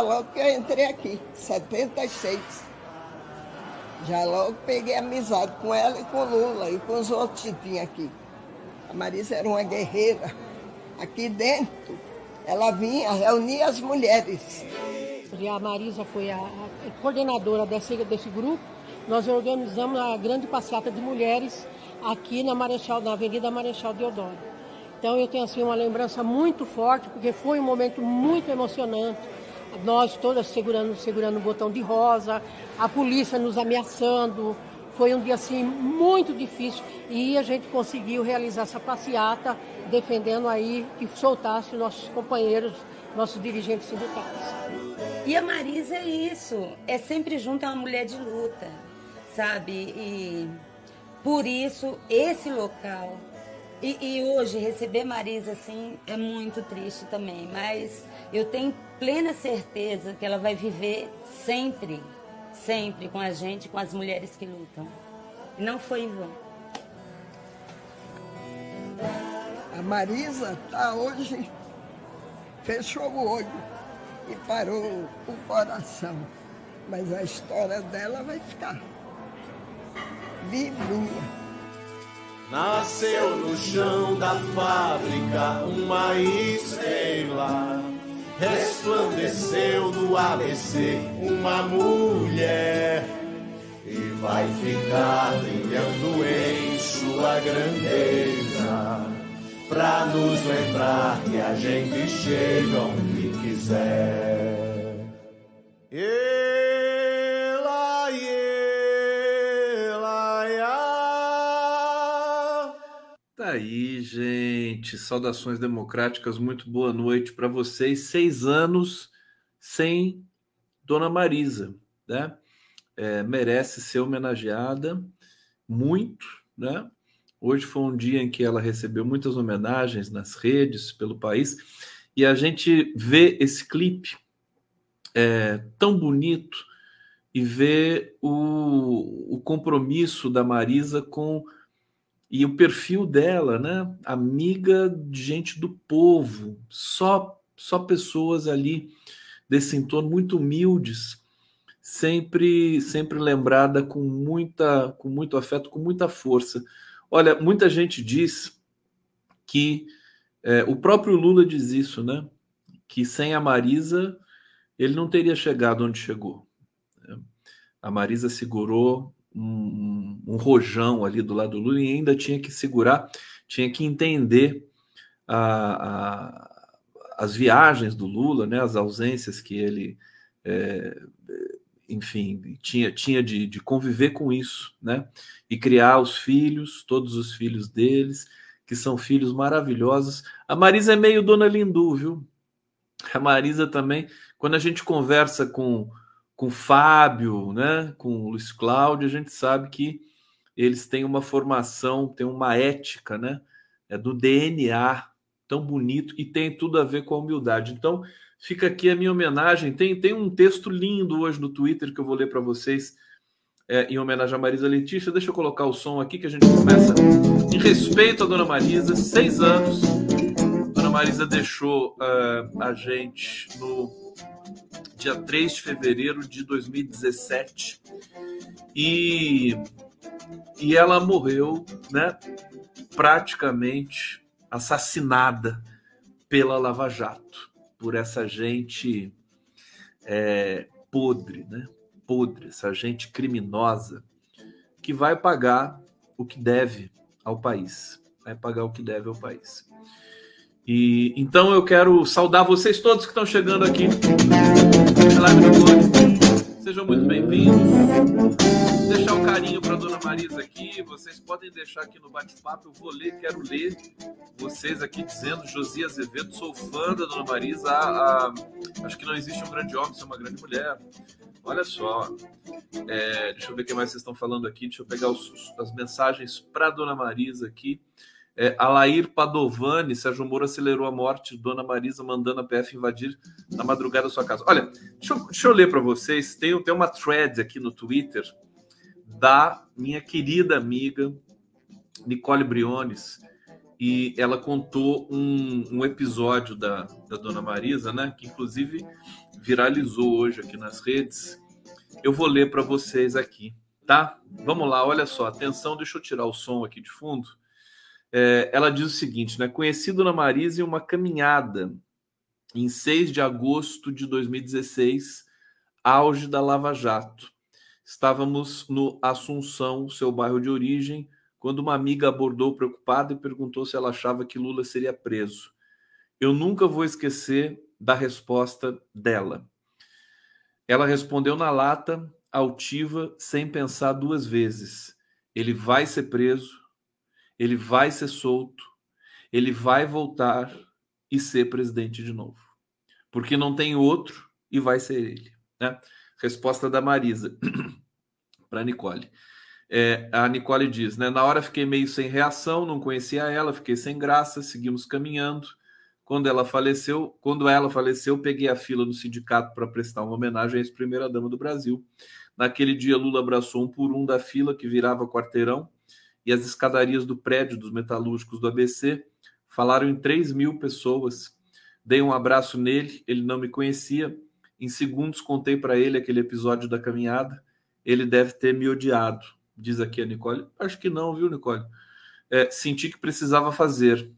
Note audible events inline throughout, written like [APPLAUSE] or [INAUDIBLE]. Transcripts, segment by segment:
logo que eu entrei aqui, 76. Já logo peguei amizade com ela e com Lula e com os outros que tinham aqui. A Marisa era uma guerreira. Aqui dentro, ela vinha reunir as mulheres. E a Marisa foi a coordenadora desse, desse grupo. Nós organizamos a grande passeata de mulheres aqui na Marechal, na Avenida Marechal Deodoro. Então eu tenho assim uma lembrança muito forte, porque foi um momento muito emocionante. Nós todas segurando, segurando o botão de rosa, a polícia nos ameaçando. Foi um dia assim muito difícil e a gente conseguiu realizar essa passeata defendendo aí que soltasse nossos companheiros, nossos dirigentes sindicais. E a Marisa é isso, é sempre junto a uma mulher de luta, sabe? E por isso esse local e, e, hoje receber Marisa assim é muito triste também, mas eu tenho plena certeza que ela vai viver sempre, sempre com a gente, com as mulheres que lutam. Não foi em vão. A Marisa está hoje, fechou o olho e parou o coração. Mas a história dela vai ficar vivinha. Nasceu no chão da fábrica uma estrela. Resplandeceu do ABC uma mulher. E vai ficar brilhando em sua grandeza. Pra nos lembrar que a gente chega onde quiser. aí, gente. Saudações democráticas, muito boa noite para vocês. Seis anos sem Dona Marisa, né? É, merece ser homenageada muito, né? Hoje foi um dia em que ela recebeu muitas homenagens nas redes pelo país e a gente vê esse clipe é, tão bonito e vê o, o compromisso da Marisa com e o perfil dela, né? Amiga de gente do povo, só só pessoas ali desse entorno muito humildes, sempre sempre lembrada com muita com muito afeto, com muita força. Olha, muita gente diz que é, o próprio Lula diz isso, né? Que sem a Marisa ele não teria chegado onde chegou. A Marisa segurou um, um, rojão ali do lado do Lula e ainda tinha que segurar, tinha que entender a, a, as viagens do Lula, né, as ausências que ele, é, enfim, tinha, tinha de, de conviver com isso, né, e criar os filhos, todos os filhos deles, que são filhos maravilhosos. A Marisa é meio Dona Lindu, viu? A Marisa também, quando a gente conversa com com Fábio, né, com o Luiz Cláudio, a gente sabe que eles têm uma formação, têm uma ética, né, é do DNA tão bonito e tem tudo a ver com a humildade. Então, fica aqui a minha homenagem. Tem, tem um texto lindo hoje no Twitter que eu vou ler para vocês é, em homenagem a Marisa Letícia. Deixa eu colocar o som aqui que a gente começa. Em respeito à Dona Marisa, seis anos. Dona Marisa deixou uh, a gente no dia 3 de fevereiro de 2017. E, e ela morreu, né, praticamente assassinada pela Lava Jato, por essa gente é, podre, né? Podre, essa gente criminosa que vai pagar o que deve ao país. Vai pagar o que deve ao país. E então eu quero saudar vocês todos que estão chegando aqui Sejam muito bem-vindos. Deixar um carinho para Dona Marisa aqui. Vocês podem deixar aqui no bate-papo. Eu vou ler, quero ler vocês aqui dizendo. Josias Azevedo, sou fã da Dona Marisa. Acho que não existe um grande homem, ser uma grande mulher. Olha só. É, deixa eu ver o que mais vocês estão falando aqui. Deixa eu pegar os, as mensagens para Dona Marisa aqui. É, Alair Padovani, Sérgio Moro acelerou a morte de Dona Marisa, mandando a PF invadir na madrugada sua casa. Olha, deixa eu, deixa eu ler para vocês. Tem, tem uma thread aqui no Twitter da minha querida amiga Nicole Briones. e ela contou um, um episódio da, da Dona Marisa, né? Que inclusive viralizou hoje aqui nas redes. Eu vou ler para vocês aqui, tá? Vamos lá, olha só, atenção, deixa eu tirar o som aqui de fundo. É, ela diz o seguinte, né? Conheci Dona Marisa em uma caminhada em 6 de agosto de 2016, auge da Lava Jato. Estávamos no Assunção, seu bairro de origem, quando uma amiga abordou preocupada e perguntou se ela achava que Lula seria preso. Eu nunca vou esquecer da resposta dela. Ela respondeu na lata, altiva, sem pensar duas vezes: ele vai ser preso, ele vai ser solto, ele vai voltar e ser presidente de novo. Porque não tem outro e vai ser ele. Né? Resposta da Marisa [CLEARS THROAT] para Nicole. É, a Nicole diz, né? Na hora fiquei meio sem reação, não conhecia ela, fiquei sem graça, seguimos caminhando. Quando ela faleceu, quando ela faleceu, peguei a fila no sindicato para prestar uma homenagem à ex-primeira dama do Brasil. Naquele dia, Lula abraçou um por um da fila que virava quarteirão e as escadarias do prédio dos metalúrgicos do ABC. Falaram em 3 mil pessoas. Dei um abraço nele, ele não me conhecia. Em segundos contei para ele aquele episódio da caminhada. Ele deve ter me odiado diz aqui a Nicole. Acho que não, viu, Nicole? É, senti que precisava fazer.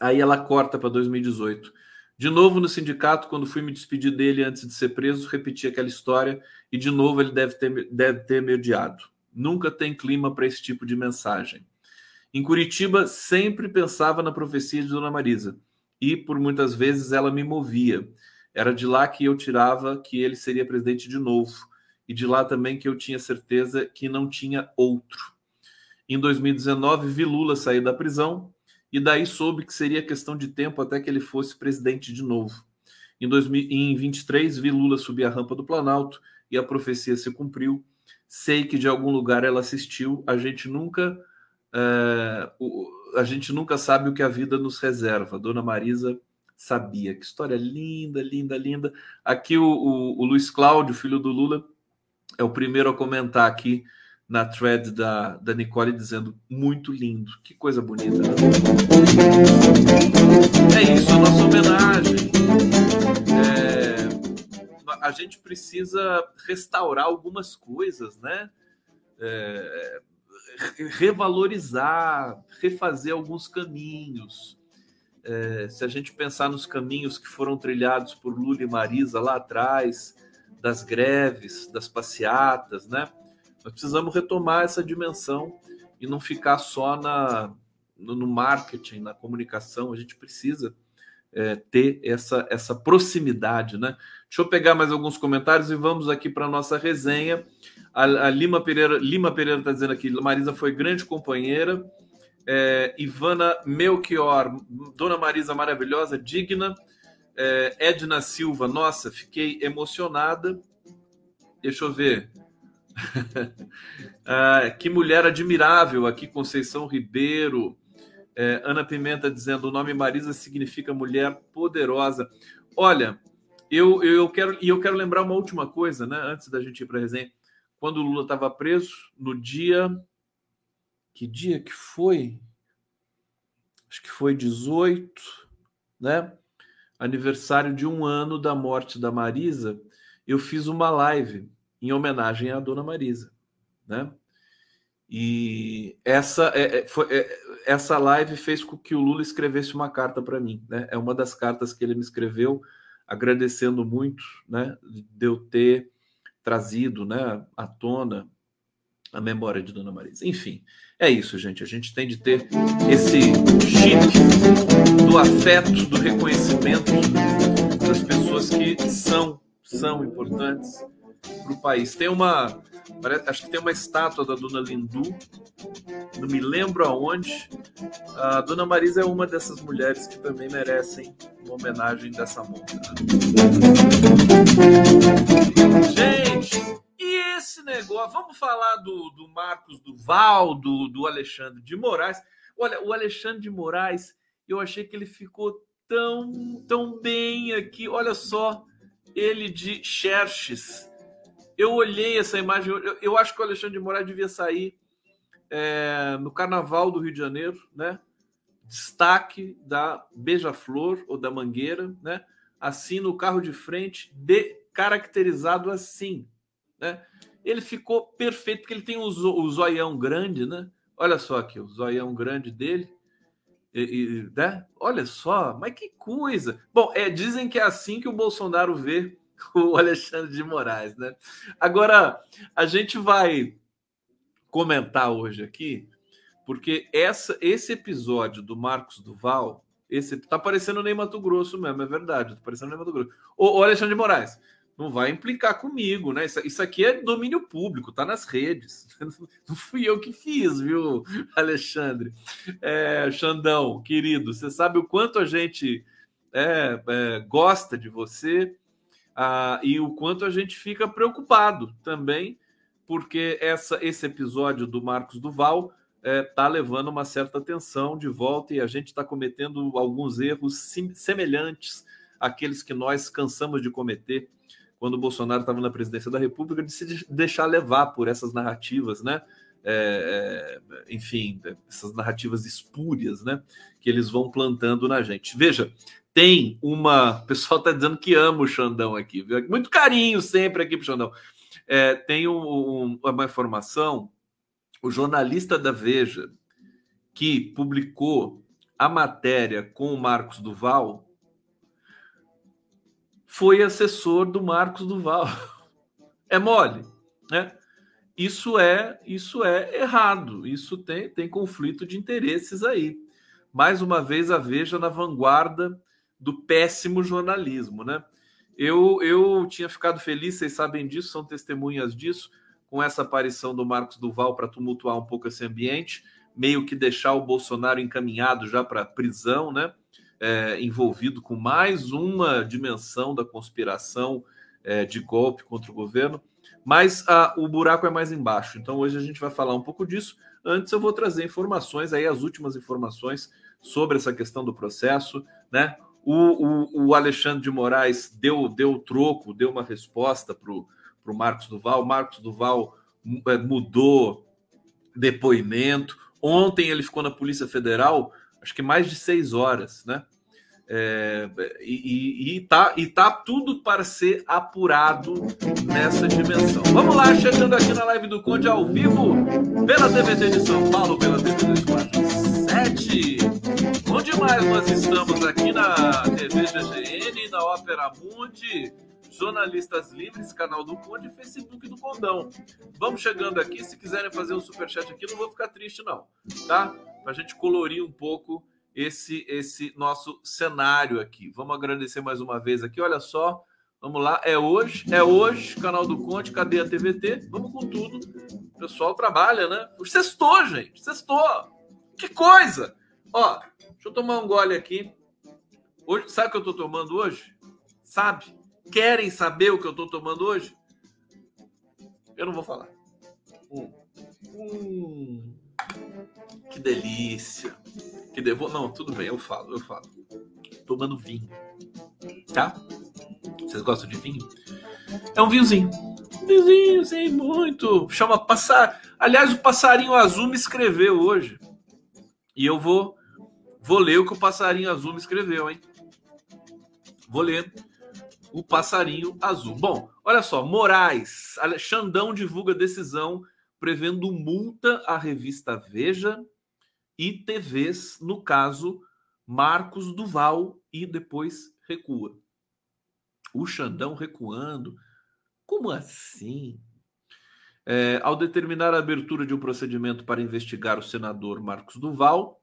Aí ela corta para 2018. De novo no sindicato, quando fui me despedir dele antes de ser preso, repeti aquela história e de novo ele deve ter, deve ter me odiado. Nunca tem clima para esse tipo de mensagem. Em Curitiba, sempre pensava na profecia de Dona Marisa e por muitas vezes ela me movia. Era de lá que eu tirava que ele seria presidente de novo e de lá também que eu tinha certeza que não tinha outro. Em 2019, vi Lula sair da prisão e daí soube que seria questão de tempo até que ele fosse presidente de novo. Em 2023, vi Lula subir a rampa do Planalto e a profecia se cumpriu. Sei que de algum lugar ela assistiu. A gente nunca, é, a gente nunca sabe o que a vida nos reserva. Dona Marisa sabia. Que história linda, linda, linda. Aqui o, o, o Luiz Cláudio, filho do Lula, é o primeiro a comentar aqui na thread da, da Nicole dizendo muito lindo. Que coisa bonita. Né? É isso, a nossa homenagem. A gente precisa restaurar algumas coisas, né? É, revalorizar, refazer alguns caminhos. É, se a gente pensar nos caminhos que foram trilhados por Lula e Marisa lá atrás, das greves, das passeatas, né? Nós precisamos retomar essa dimensão e não ficar só na, no, no marketing, na comunicação. A gente precisa é, ter essa, essa proximidade, né? Deixa eu pegar mais alguns comentários e vamos aqui para a nossa resenha. A, a, Lima Pereira Lima Pereira está dizendo aqui: Marisa foi grande companheira. É, Ivana Melchior, Dona Marisa maravilhosa, digna. É, Edna Silva, nossa, fiquei emocionada. Deixa eu ver. [LAUGHS] ah, que mulher admirável aqui, Conceição Ribeiro. É, Ana Pimenta dizendo: o nome Marisa significa mulher poderosa. Olha, eu, eu quero e eu quero lembrar uma última coisa, né? Antes da gente ir para a resenha. Quando o Lula estava preso, no dia. Que dia que foi? Acho que foi 18, né? aniversário de um ano da morte da Marisa, eu fiz uma live em homenagem à dona Marisa, né? E essa, é, é foi, é, essa live fez com que o Lula escrevesse uma carta para mim, né? É uma das cartas que ele me escreveu, agradecendo muito, né? De eu ter trazido, né? À tona a memória de Dona Marisa. Enfim, é isso, gente. A gente tem de ter esse chip do afeto, do reconhecimento das pessoas que são, são importantes para o país. Tem uma, acho que tem uma estátua da Dona Lindu, não me lembro aonde. A Dona Marisa é uma dessas mulheres que também merecem uma homenagem dessa monta. Gente, e esse negócio, vamos falar do, do Marcos Duval, do, do Alexandre de Moraes. Olha, o Alexandre de Moraes, eu achei que ele ficou tão, tão bem aqui. Olha só, ele de Xerxes. Eu olhei essa imagem, eu, eu acho que o Alexandre de Moraes devia sair é, no Carnaval do Rio de Janeiro, né? destaque da Beija-Flor ou da Mangueira, né? Assim no carro de frente, de, caracterizado assim, né? Ele ficou perfeito porque ele tem o, o zoião grande, né? Olha só aqui, o zoião grande dele. E, e, né? Olha só, mas que coisa! Bom, é, dizem que é assim que o Bolsonaro vê [LAUGHS] o Alexandre de Moraes, né? Agora, a gente vai comentar hoje aqui, porque essa, esse episódio do Marcos Duval, esse tá parecendo nem Mato Grosso mesmo, é verdade, tá parecendo nem Mato Grosso. O, o Alexandre de Moraes, não vai implicar comigo, né? Isso, isso aqui é domínio público, tá nas redes. [LAUGHS] Não fui eu que fiz, viu, Alexandre? É, Xandão, querido, você sabe o quanto a gente é, é, gosta de você ah, e o quanto a gente fica preocupado também, porque essa, esse episódio do Marcos Duval está é, levando uma certa atenção de volta e a gente está cometendo alguns erros sim, semelhantes àqueles que nós cansamos de cometer quando o Bolsonaro estava na presidência da República, de se deixar levar por essas narrativas, né? É, é, enfim, essas narrativas espúrias, né? Que eles vão plantando na gente. Veja, tem uma. O pessoal está dizendo que ama o Xandão aqui, viu? Muito carinho sempre aqui para o Xandão. É, tem um, um, uma informação, o jornalista da Veja, que publicou a matéria com o Marcos Duval, foi assessor do Marcos Duval. [LAUGHS] É mole, né? Isso é, isso é errado. Isso tem, tem conflito de interesses aí. Mais uma vez a Veja na vanguarda do péssimo jornalismo, né? Eu, eu tinha ficado feliz, vocês sabem disso, são testemunhas disso, com essa aparição do Marcos Duval para tumultuar um pouco esse ambiente, meio que deixar o Bolsonaro encaminhado já para prisão, né? é, envolvido com mais uma dimensão da conspiração é, de golpe contra o governo, mas a, o buraco é mais embaixo. Então hoje a gente vai falar um pouco disso. Antes eu vou trazer informações aí, as últimas informações sobre essa questão do processo, né? O, o, o Alexandre de Moraes deu, deu troco, deu uma resposta para o Marcos Duval. Marcos Duval é, mudou depoimento. Ontem ele ficou na Polícia Federal acho que mais de seis horas, né? É, e, e, tá, e tá tudo para ser apurado nessa dimensão. Vamos lá, chegando aqui na live do Conde ao vivo, pela TVT de São Paulo, pela TV 247. Bom demais, nós estamos aqui na TV GGN, na Ópera Mundi, Jornalistas Livres, canal do Conde Facebook do Condão. Vamos chegando aqui, se quiserem fazer um superchat aqui, não vou ficar triste não, tá? para a gente colorir um pouco esse esse nosso cenário aqui. Vamos agradecer mais uma vez aqui. Olha só, vamos lá. É hoje, é hoje, canal do Conte, cadê a TVT? Vamos com tudo. O pessoal trabalha, né? Sextou, gente, sextou. Que coisa! Ó, deixa eu tomar um gole aqui. Hoje, sabe o que eu tô tomando hoje? Sabe? Querem saber o que eu tô tomando hoje? Eu não vou falar. Hum. Hum. Que delícia. Que devo... Não, tudo bem, eu falo, eu falo. Tomando vinho. Tá? Vocês gostam de vinho? É um vinhozinho. Vinhozinho, sim, muito. Chama passar. Aliás, o passarinho azul me escreveu hoje. E eu vou vou ler o que o passarinho azul me escreveu, hein? Vou ler o passarinho azul. Bom, olha só, Moraes, Xandão divulga decisão prevendo multa à revista Veja e TVs, no caso Marcos Duval, e depois recua. O Xandão recuando. Como assim? É, ao determinar a abertura de um procedimento para investigar o senador Marcos Duval,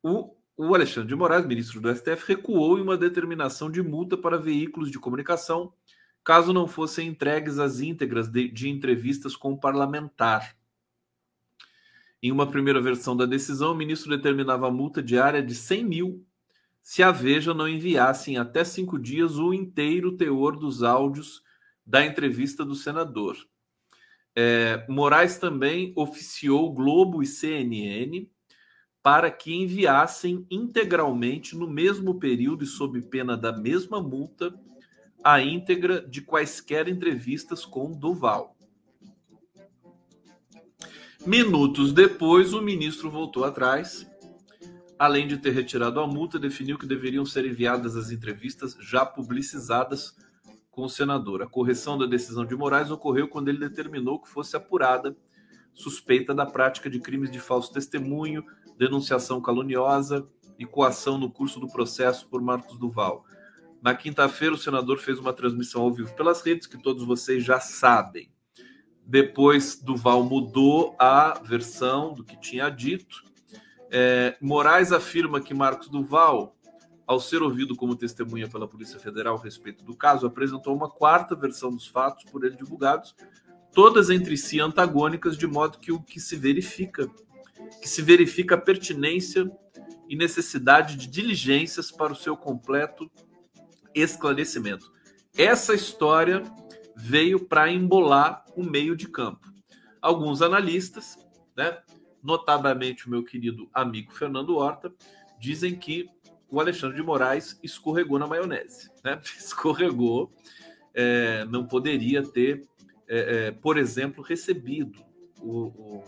o, o Alexandre de Moraes, ministro do STF, recuou em uma determinação de multa para veículos de comunicação caso não fossem entregues as íntegras de, de entrevistas com o parlamentar. Em uma primeira versão da decisão, o ministro determinava a multa diária de 100 mil se a Veja não enviasse em até cinco dias o inteiro teor dos áudios da entrevista do senador. É, Moraes também oficiou Globo e CNN para que enviassem integralmente, no mesmo período e sob pena da mesma multa, a íntegra de quaisquer entrevistas com Duval. Minutos depois, o ministro voltou atrás, além de ter retirado a multa, definiu que deveriam ser enviadas as entrevistas já publicizadas com o senador. A correção da decisão de Moraes ocorreu quando ele determinou que fosse apurada suspeita da prática de crimes de falso testemunho, denunciação caluniosa e coação no curso do processo por Marcos Duval. Na quinta-feira, o senador fez uma transmissão ao vivo pelas redes, que todos vocês já sabem. Depois, Duval mudou a versão do que tinha dito. É, Moraes afirma que Marcos Duval, ao ser ouvido como testemunha pela Polícia Federal a respeito do caso, apresentou uma quarta versão dos fatos por ele divulgados, todas entre si antagônicas, de modo que o que se verifica, que se verifica a pertinência e necessidade de diligências para o seu completo esclarecimento. Essa história veio para embolar o meio de campo. Alguns analistas, né, notadamente o meu querido amigo Fernando Horta, dizem que o Alexandre de Moraes escorregou na maionese. Né? [LAUGHS] Escorregou, é, não poderia ter, é, é, por exemplo, recebido o,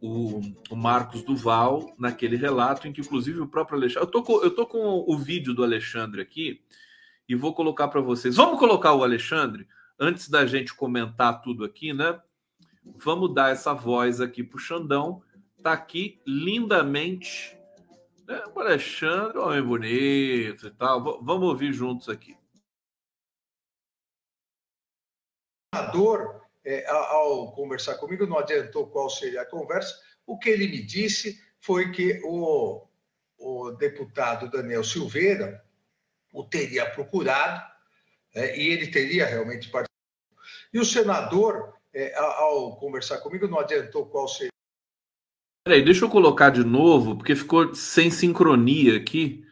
o, o, Marcos Duval naquele relato, em que, inclusive, o próprio Alexandre. Eu tô com, eu tô com o vídeo do Alexandre aqui e vou colocar para vocês. Vamos colocar o Alexandre antes da gente comentar tudo aqui, né? Vamos dar essa voz aqui para o Xandão. Tá aqui lindamente. Né? O Alexandre, homem bonito e tal. V vamos ouvir juntos aqui. O é, ao conversar comigo, não adiantou qual seria a conversa. O que ele me disse foi que o, o deputado Daniel Silveira o teria procurado é, e ele teria realmente participado. E o senador, é, ao conversar comigo, não adiantou qual seria. Peraí, deixa eu colocar de novo, porque ficou sem sincronia aqui.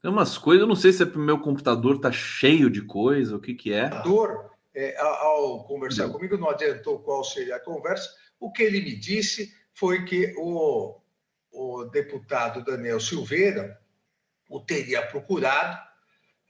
Tem umas coisas, eu não sei se é o meu computador está cheio de coisa, o que, que é. O é, ao conversar não. comigo, não adiantou qual seria a conversa. O que ele me disse foi que o, o deputado Daniel Silveira o teria procurado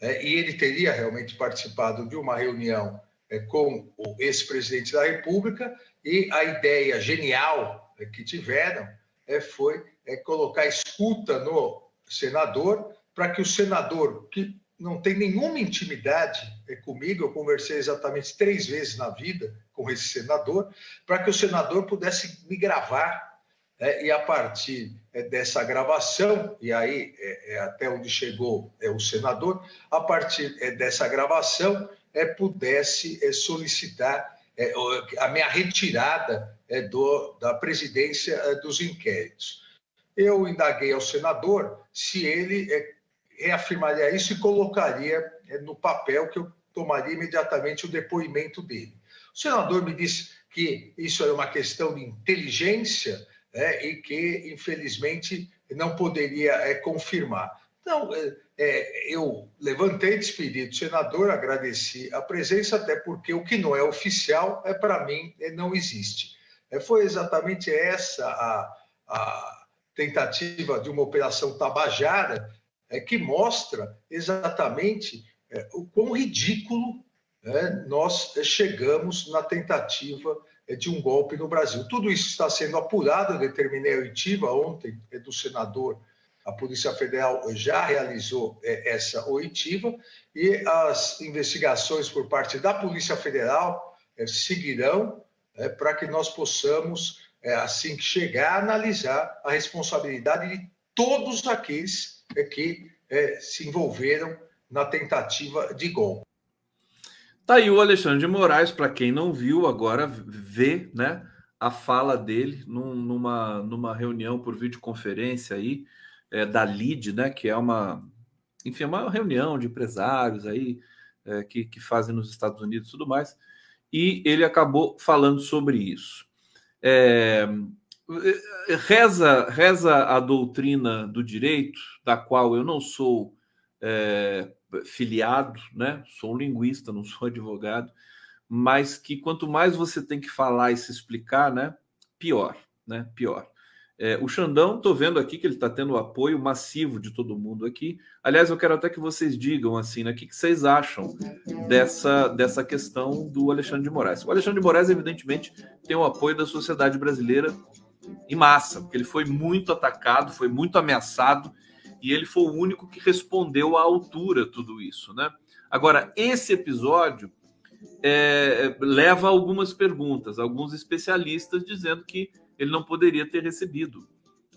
é, e ele teria realmente participado de uma reunião é, com o ex-presidente da República e a ideia genial é, que tiveram é, foi é, colocar escuta no senador para que o senador, que não tem nenhuma intimidade é, comigo, eu conversei exatamente três vezes na vida com esse senador, para que o senador pudesse me gravar é, e a partir é, dessa gravação, e aí é, é até onde chegou é, o senador, a partir é, dessa gravação, é, pudesse solicitar a minha retirada do, da presidência dos inquéritos. Eu indaguei ao senador se ele reafirmaria isso e colocaria no papel que eu tomaria imediatamente o depoimento dele. O senador me disse que isso era uma questão de inteligência e que, infelizmente, não poderia é, confirmar. Então, é, é, eu levantei, despedi do senador, agradeci a presença, até porque o que não é oficial, é para mim, é, não existe. É, foi exatamente essa a, a tentativa de uma operação tabajara é, que mostra exatamente é, o quão ridículo nós chegamos na tentativa de um golpe no Brasil. Tudo isso está sendo apurado, eu determinei a oitiva ontem do senador, a Polícia Federal já realizou é, essa oitiva e as investigações por parte da Polícia Federal seguirão para que nós possamos, assim que chegar, analisar a responsabilidade de todos aqueles que se envolveram na tentativa de golpe. Tá aí o Alexandre de Moraes, para quem não viu, agora vê né, a fala dele num, numa, numa reunião por videoconferência aí, é, da LID, né, que é uma, enfim, é uma reunião de empresários aí é, que, que fazem nos Estados Unidos e tudo mais, e ele acabou falando sobre isso. É, reza, reza a doutrina do direito, da qual eu não sou é, filiado, né? Sou um linguista, não sou [LAUGHS] advogado, mas que quanto mais você tem que falar e se explicar, né? Pior, né? Pior. É, o Xandão, estou vendo aqui que ele está tendo o apoio massivo de todo mundo aqui. Aliás, eu quero até que vocês digam assim, né? O que, que vocês acham dessa, dessa questão do Alexandre de Moraes? O Alexandre de Moraes, evidentemente, tem o apoio da sociedade brasileira em massa, porque ele foi muito atacado, foi muito ameaçado e ele foi o único que respondeu à altura tudo isso, né? Agora, esse episódio é, leva a algumas perguntas, alguns especialistas dizendo que ele não poderia ter recebido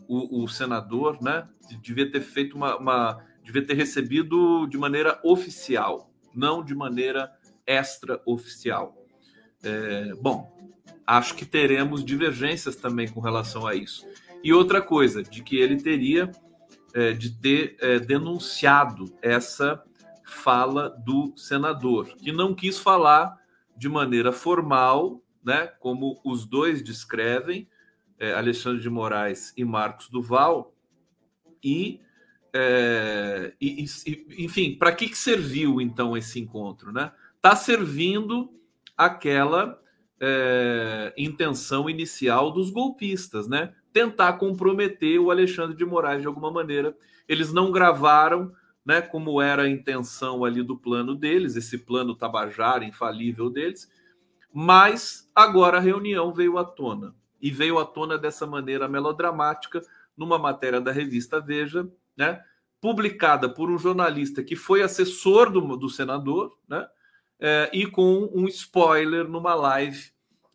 o, o senador, né? Devia ter feito uma, uma, devia ter recebido de maneira oficial, não de maneira extraoficial. É, bom, acho que teremos divergências também com relação a isso. E outra coisa, de que ele teria é, de ter é, denunciado essa fala do senador, que não quis falar de maneira formal, né, como os dois descrevem, é, Alexandre de Moraes e Marcos Duval, e, é, e, e enfim, para que, que serviu então esse encontro, né? Está servindo aquela é, intenção inicial dos golpistas, né? Tentar comprometer o Alexandre de Moraes de alguma maneira. Eles não gravaram, né? Como era a intenção ali do plano deles, esse plano tabajara infalível deles. Mas agora a reunião veio à tona e veio à tona dessa maneira melodramática numa matéria da revista Veja, né? Publicada por um jornalista que foi assessor do, do senador, né? é, e com um spoiler numa live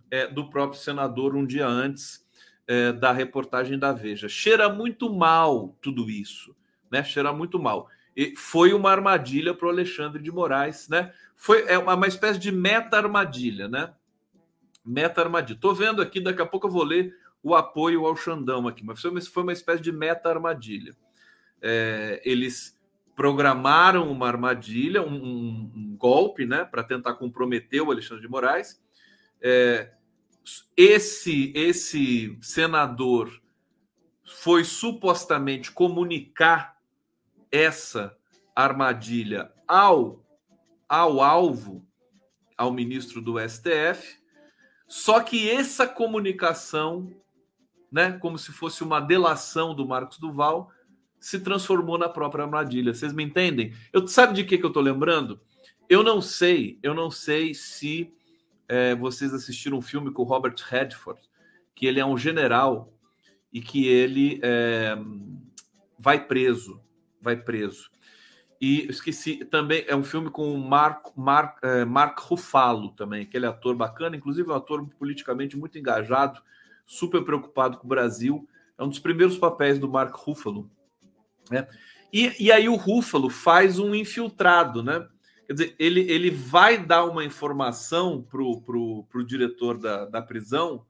é, do próprio senador um dia antes é, da reportagem da Veja. Cheira muito mal tudo isso, né? Cheira muito mal. E foi uma armadilha para o Alexandre de Moraes, né? Foi é uma, espécie de meta-armadilha, né? Meta-armadilha. Estou vendo aqui, daqui a pouco eu vou ler o apoio ao Xandão aqui, mas foi uma espécie de meta-armadilha. É, eles programaram uma armadilha, um, um, um golpe, né, para tentar comprometer o Alexandre de Moraes. É, esse esse senador foi supostamente comunicar essa armadilha ao ao alvo, ao ministro do STF. Só que essa comunicação, né, como se fosse uma delação do Marcos Duval, se transformou na própria armadilha. Vocês me entendem? Eu sabe de que, que eu estou lembrando? Eu não sei, eu não sei se é, vocês assistiram um filme com o Robert Redford, que ele é um general e que ele é, vai preso, vai preso. E esqueci também é um filme com o Mark, Mark, é, Mark Ruffalo também, aquele ator bacana, inclusive um ator politicamente muito engajado, super preocupado com o Brasil. É um dos primeiros papéis do Mark Ruffalo né? E, e aí o Rúfalo faz um infiltrado, né? Quer dizer, ele, ele vai dar uma informação para o pro, pro diretor da, da prisão,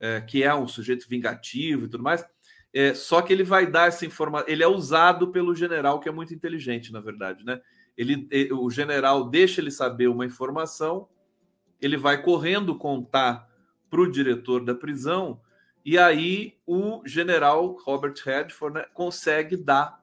é, que é um sujeito vingativo e tudo mais, é, só que ele vai dar essa informação. Ele é usado pelo general, que é muito inteligente, na verdade, né? Ele, o general deixa ele saber uma informação, ele vai correndo contar para o diretor da prisão, e aí o general Robert Redford né, consegue dar,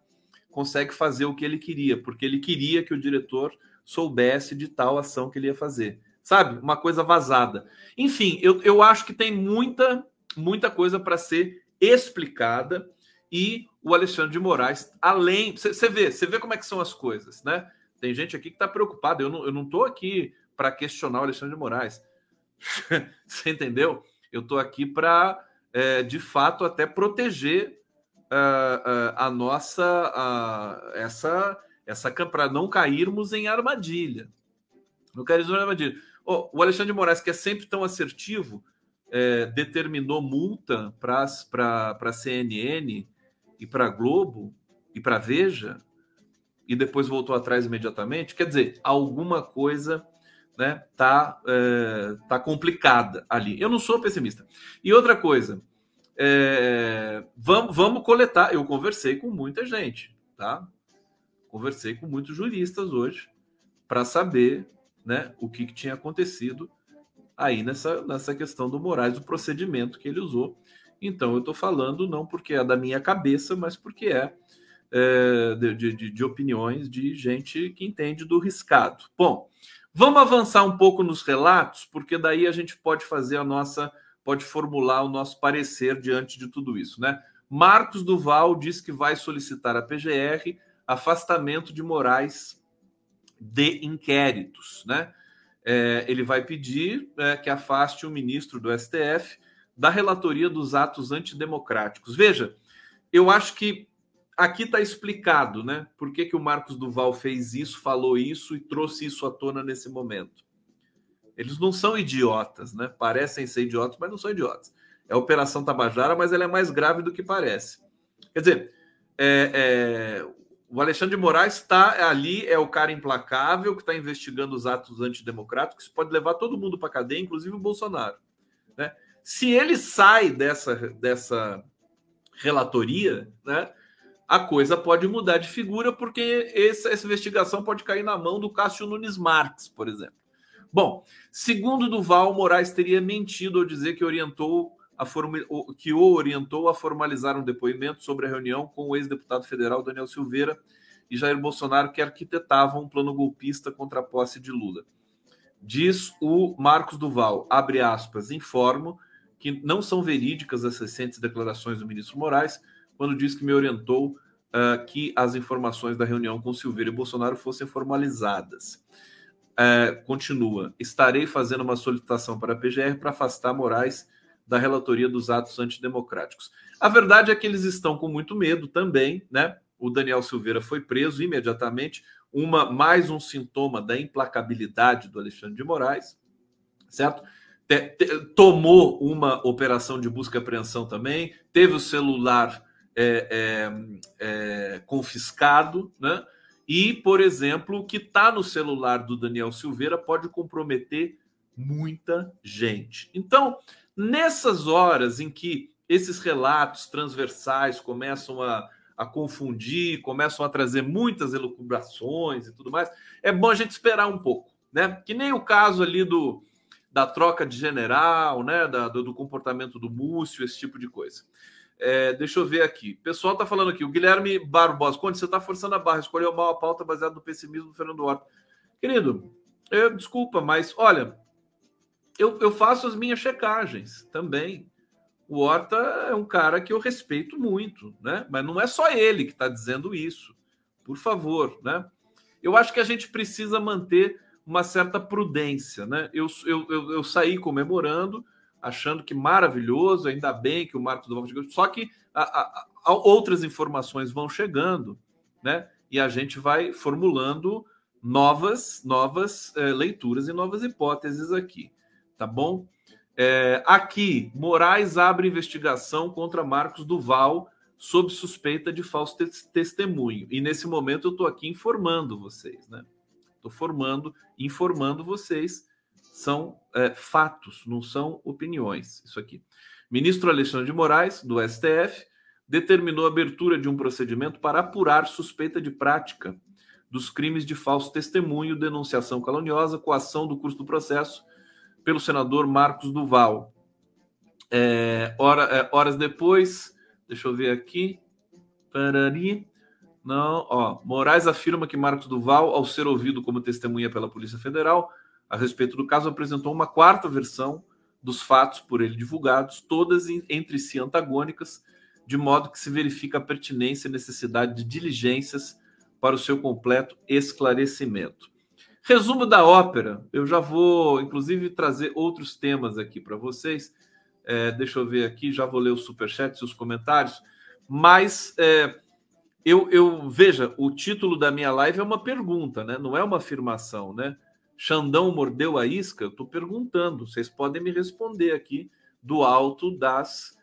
consegue fazer o que ele queria, porque ele queria que o diretor soubesse de tal ação que ele ia fazer. Sabe? Uma coisa vazada. Enfim, eu, eu acho que tem muita, muita coisa para ser explicada e o Alexandre de Moraes, além. Você vê, você vê como é que são as coisas, né? Tem gente aqui que está preocupada. Eu não, eu não tô aqui para questionar o Alexandre de Moraes. [LAUGHS] Você entendeu? Eu estou aqui para é, de fato até proteger uh, uh, a nossa uh, essa essa para não cairmos em armadilha. Não cairmos em armadilha. Oh, o Alexandre de Moraes, que é sempre tão assertivo, é, determinou multa para a CNN e para a Globo e para a Veja e depois voltou atrás imediatamente. Quer dizer, alguma coisa né, tá, é, tá complicada ali. Eu não sou pessimista. E outra coisa, é, vamos, vamos coletar. Eu conversei com muita gente, tá? Conversei com muitos juristas hoje para saber né, o que, que, tinha acontecido aí nessa, nessa questão do Moraes, o procedimento que ele usou. Então, eu estou falando não porque é da minha cabeça, mas porque é, é de, de, de opiniões de gente que entende do riscado. Bom, Vamos avançar um pouco nos relatos, porque daí a gente pode fazer a nossa, pode formular o nosso parecer diante de tudo isso, né? Marcos Duval diz que vai solicitar à PGR afastamento de Moraes de inquéritos, né? É, ele vai pedir é, que afaste o ministro do STF da relatoria dos atos antidemocráticos. Veja, eu acho que aqui está explicado, né? Por que, que o Marcos Duval fez isso, falou isso e trouxe isso à tona nesse momento. Eles não são idiotas, né? Parecem ser idiotas, mas não são idiotas. É a Operação Tabajara, mas ela é mais grave do que parece. Quer dizer, é, é, o Alexandre de Moraes está ali, é o cara implacável que está investigando os atos antidemocráticos, pode levar todo mundo para cadeia, inclusive o Bolsonaro. Né? Se ele sai dessa, dessa relatoria, né, a coisa pode mudar de figura, porque essa, essa investigação pode cair na mão do Cássio Nunes Marques, por exemplo. Bom, segundo Duval, Moraes teria mentido ao dizer que orientou a que o orientou a formalizar um depoimento sobre a reunião com o ex-deputado federal Daniel Silveira e Jair Bolsonaro, que arquitetavam um plano golpista contra a posse de Lula. Diz o Marcos Duval, abre aspas, informo que não são verídicas as recentes declarações do ministro Moraes, quando diz que me orientou uh, que as informações da reunião com Silveira e Bolsonaro fossem formalizadas. Uh, continua, estarei fazendo uma solicitação para a PGR para afastar Moraes da relatoria dos atos antidemocráticos. A verdade é que eles estão com muito medo também, né? O Daniel Silveira foi preso imediatamente, uma mais um sintoma da implacabilidade do Alexandre de Moraes, certo? Te, te, tomou uma operação de busca e apreensão também, teve o celular é, é, é, confiscado, né? E, por exemplo, o que está no celular do Daniel Silveira pode comprometer muita gente. Então, Nessas horas em que esses relatos transversais começam a, a confundir, começam a trazer muitas elucubrações e tudo mais, é bom a gente esperar um pouco, né? Que nem o caso ali do da troca de general, né? Da, do, do comportamento do Múcio, esse tipo de coisa. É, deixa eu ver aqui. O pessoal está falando aqui. O Guilherme Barbosa, quando você está forçando a barra, escolheu mal a pauta baseada no pessimismo do Fernando Horta. Querido, eu, desculpa, mas olha, eu, eu faço as minhas checagens também. O Horta é um cara que eu respeito muito, né? Mas não é só ele que está dizendo isso. Por favor, né? Eu acho que a gente precisa manter uma certa prudência, né? Eu, eu, eu, eu saí comemorando, achando que maravilhoso, ainda bem que o Marcos do chegou, só que a, a, a, outras informações vão chegando, né? E a gente vai formulando novas, novas é, leituras e novas hipóteses aqui tá bom? É, aqui, Moraes abre investigação contra Marcos Duval sob suspeita de falso te testemunho. E nesse momento eu estou aqui informando vocês, né? Estou formando, informando vocês. São é, fatos, não são opiniões. Isso aqui. Ministro Alexandre de Moraes, do STF, determinou a abertura de um procedimento para apurar suspeita de prática dos crimes de falso testemunho, denunciação caluniosa, coação do curso do processo pelo senador Marcos Duval. É, hora, é, horas depois, deixa eu ver aqui. Parari. Não, ó. Moraes afirma que Marcos Duval, ao ser ouvido como testemunha pela Polícia Federal a respeito do caso, apresentou uma quarta versão dos fatos por ele divulgados, todas entre si antagônicas, de modo que se verifica a pertinência e necessidade de diligências para o seu completo esclarecimento. Resumo da ópera. Eu já vou, inclusive, trazer outros temas aqui para vocês. É, deixa eu ver aqui, já vou ler os superchats e os comentários. Mas é, eu, eu veja, o título da minha live é uma pergunta, né? Não é uma afirmação, né? Xandão mordeu a isca? Eu estou perguntando. Vocês podem me responder aqui do alto das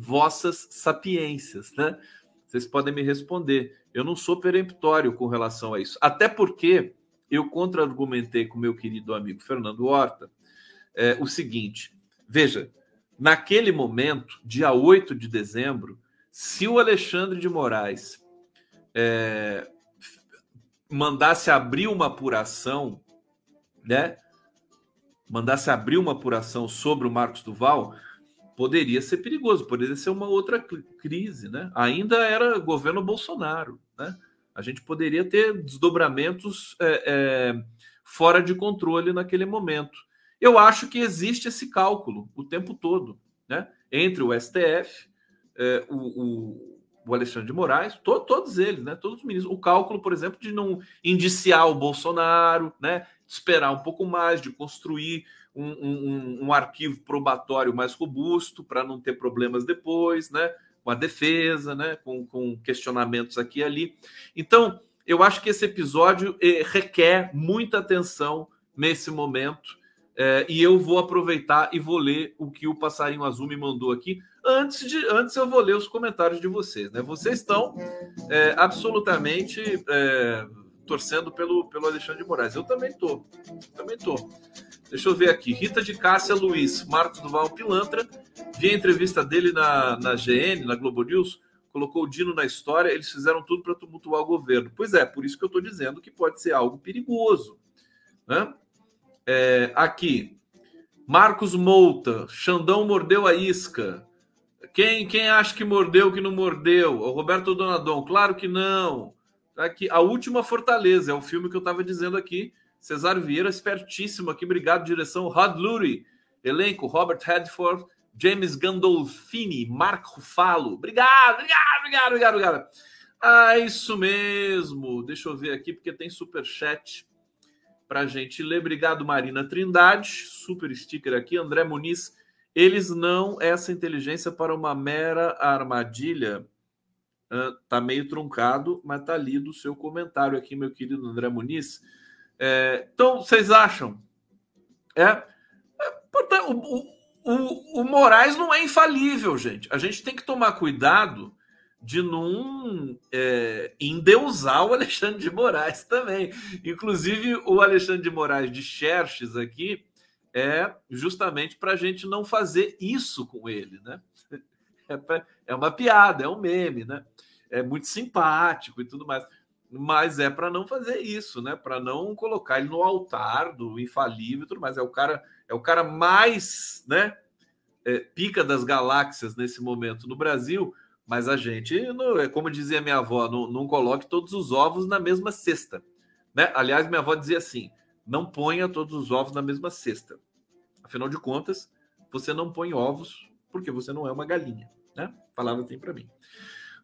vossas sapiências, né? Vocês podem me responder. Eu não sou peremptório com relação a isso. Até porque eu contra-argumentei com meu querido amigo Fernando Horta é, o seguinte: veja, naquele momento, dia 8 de dezembro, se o Alexandre de Moraes é, mandasse abrir uma apuração, né? Mandasse abrir uma apuração sobre o Marcos Duval, poderia ser perigoso, poderia ser uma outra crise, né? Ainda era governo Bolsonaro, né? A gente poderia ter desdobramentos é, é, fora de controle naquele momento. Eu acho que existe esse cálculo o tempo todo, né? Entre o STF, é, o, o, Alexandre de Moraes, to, todos eles, né? Todos os ministros. O cálculo, por exemplo, de não indiciar o Bolsonaro, né? Esperar um pouco mais, de construir um, um, um arquivo probatório mais robusto para não ter problemas depois, né? Com a defesa, né? Com, com questionamentos aqui e ali. Então, eu acho que esse episódio eh, requer muita atenção nesse momento. Eh, e eu vou aproveitar e vou ler o que o passarinho azul me mandou aqui Antes de antes eu vou ler os comentários de vocês, né? Vocês estão é, absolutamente torcendo pelo, pelo Alexandre de Moraes. Eu também tô, também tô. Deixa eu ver aqui. Rita de Cássia Luiz, Marcos Duval Pilantra. Vi a entrevista dele na, na GN, na Globo News. Colocou o Dino na história. Eles fizeram tudo para tumultuar o governo. Pois é, por isso que eu estou dizendo que pode ser algo perigoso. Né? É, aqui, Marcos Mouta, Xandão mordeu a isca. Quem, quem acha que mordeu, que não mordeu? O Roberto Donadon, claro que não. Tá aqui, a última Fortaleza é o filme que eu estava dizendo aqui. Cesar Vieira, espertíssimo aqui. Obrigado, direção. Rod Lurie, elenco. Robert Redford, James Gandolfini, Mark Ruffalo. Obrigado, obrigado, obrigado, obrigado, obrigado. Ah, isso mesmo. Deixa eu ver aqui, porque tem super chat para gente ler. Obrigado, Marina Trindade. Super sticker aqui. André Muniz eles não essa inteligência para uma mera armadilha. Uh, tá meio truncado, mas tá lido o seu comentário aqui, meu querido André Muniz. É, então, vocês acham? É, é portanto, o, o, o Moraes não é infalível, gente. A gente tem que tomar cuidado de não é, endeusar o Alexandre de Moraes também. Inclusive, o Alexandre de Moraes de Xerxes aqui, é justamente para a gente não fazer isso com ele, né? É, é uma piada, é um meme, né? É muito simpático e tudo mais, mas é para não fazer isso, né? Para não colocar ele no altar do infalível mais. É o cara, é o cara mais, né? É, pica das galáxias nesse momento no Brasil, mas a gente, é como dizia minha avó, não, não coloque todos os ovos na mesma cesta. Né? Aliás, minha avó dizia assim: não ponha todos os ovos na mesma cesta. Afinal de contas, você não põe ovos porque você não é uma galinha, né? Palavra tem para mim.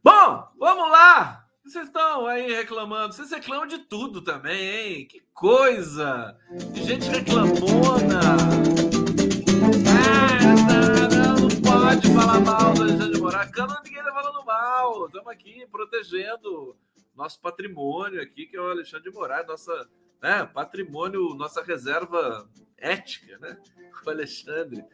Bom, vamos lá. Vocês estão aí reclamando. Vocês reclamam de tudo também, hein? Que coisa! Gente reclamona. Ah, não, pode falar mal do Alexandre de Moraes. Não, ninguém tá falando mal. Estamos aqui protegendo nosso patrimônio aqui, que é o Alexandre de Moraes, nossa né, patrimônio, nossa reserva ética, né? O Alexandre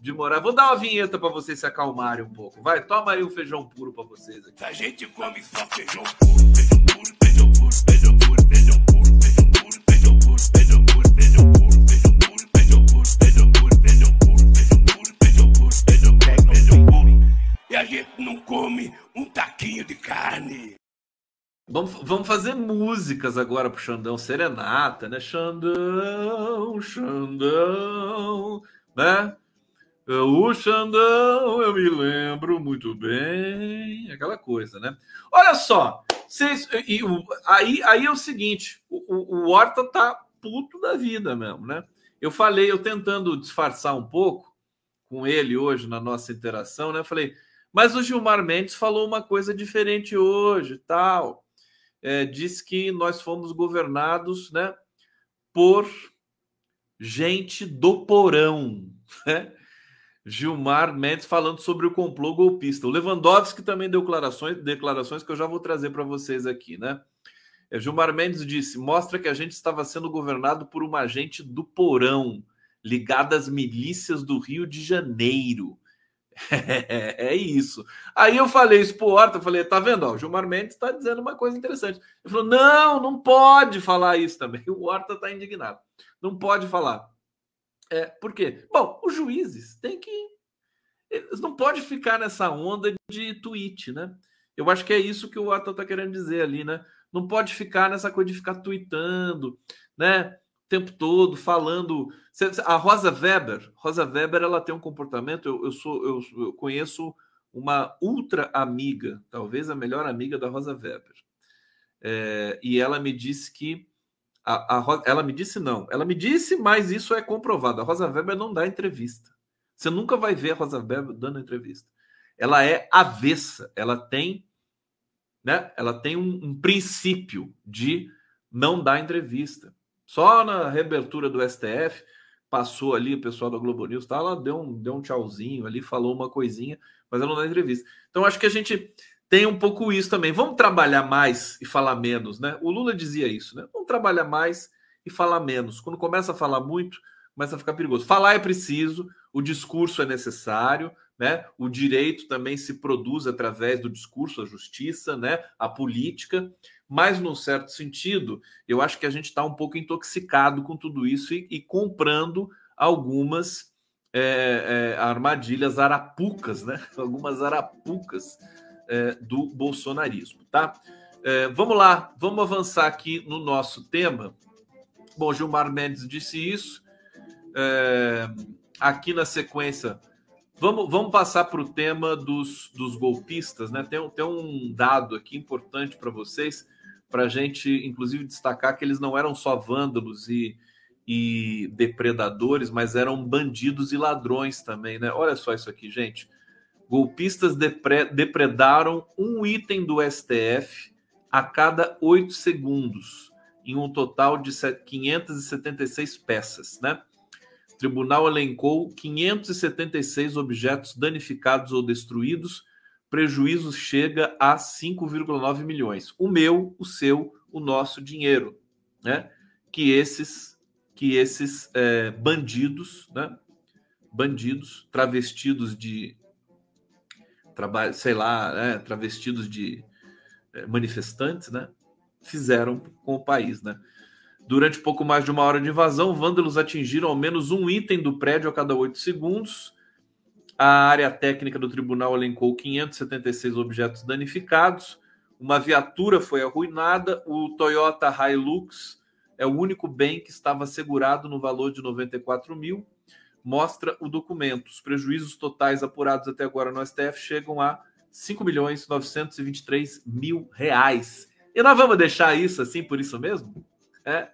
de Moraes. Vou dar uma vinheta para vocês se acalmarem um pouco. Vai, toma aí o um feijão puro para vocês aqui. A gente come só feijão puro, feijão puro, feijão puro, feijão puro, feijão puro, feijão puro, feijão puro, feijão puro, feijão puro. E a gente não come um taquinho de carne. Vamos, vamos fazer músicas agora pro Xandão, serenata, né? Xandão, Xandão, né? O Xandão, eu me lembro muito bem, aquela coisa, né? Olha só, vocês, e, aí, aí é o seguinte: o, o, Horta tá puto da vida mesmo, né? Eu falei, eu tentando disfarçar um pouco com ele hoje na nossa interação, né? Falei, mas o Gilmar Mendes falou uma coisa diferente hoje, tal é, diz que nós fomos governados né, por gente do porão. Né? Gilmar Mendes falando sobre o complô golpista. O Lewandowski também deu declarações, declarações que eu já vou trazer para vocês aqui, né? É, Gilmar Mendes disse: mostra que a gente estava sendo governado por uma gente do porão, ligada às milícias do Rio de Janeiro. É, [LAUGHS] é, isso. Aí eu falei isso pro Horta, falei, tá vendo? Ó, o Gilmar Mendes está dizendo uma coisa interessante. Ele falou: não, não pode falar isso também. [LAUGHS] O Horta está indignado. Não pode falar. É, por quê? Bom, os juízes têm que. Eles não podem ficar nessa onda de tweet, né? Eu acho que é isso que o Horta está querendo dizer ali, né? Não pode ficar nessa coisa de ficar tweetando, né? Tempo todo falando. A Rosa Weber, Rosa Weber, ela tem um comportamento. Eu, eu sou, eu, eu, conheço uma ultra amiga, talvez a melhor amiga da Rosa Weber, é, e ela me disse que a, a, ela me disse não, ela me disse, mas isso é comprovado. A Rosa Weber não dá entrevista. Você nunca vai ver a Rosa Weber dando entrevista. Ela é avessa, ela tem né? Ela tem um, um princípio de não dar entrevista. Só na reabertura do STF passou ali o pessoal da Globo News, tá? ela deu um, deu um tchauzinho ali, falou uma coisinha, mas ela não dá entrevista. Então acho que a gente tem um pouco isso também. Vamos trabalhar mais e falar menos, né? O Lula dizia isso, né? Vamos trabalhar mais e falar menos. Quando começa a falar muito, começa a ficar perigoso. Falar é preciso, o discurso é necessário, né? O direito também se produz através do discurso, a justiça, né? A política, mas num certo sentido, eu acho que a gente está um pouco intoxicado com tudo isso e, e comprando algumas é, é, armadilhas arapucas, né? [LAUGHS] Algumas arapucas é, do bolsonarismo, tá? É, vamos lá, vamos avançar aqui no nosso tema. Bom, Gilmar Mendes disse isso. É, aqui na sequência, vamos, vamos passar para o tema dos, dos golpistas, né? Tem, tem um dado aqui importante para vocês, para a gente, inclusive, destacar que eles não eram só vândalos e, e depredadores, mas eram bandidos e ladrões também, né? Olha só isso aqui, gente. Golpistas depre depredaram um item do STF a cada oito segundos, em um total de 576 peças, né? O tribunal elencou 576 objetos danificados ou destruídos, prejuízo chega a 5,9 milhões. O meu, o seu, o nosso dinheiro, né? Que esses, que esses é, bandidos, né? Bandidos travestidos de trabalho, sei lá, né, travestidos de é, manifestantes, né, fizeram com o país, né. Durante pouco mais de uma hora de invasão, vândalos atingiram ao menos um item do prédio a cada oito segundos. A área técnica do tribunal elencou 576 objetos danificados. Uma viatura foi arruinada. O Toyota Hilux é o único bem que estava assegurado no valor de 94 mil mostra o documento. Os prejuízos totais apurados até agora no STF chegam a 5 milhões 923 mil reais. E nós vamos deixar isso assim por isso mesmo? É?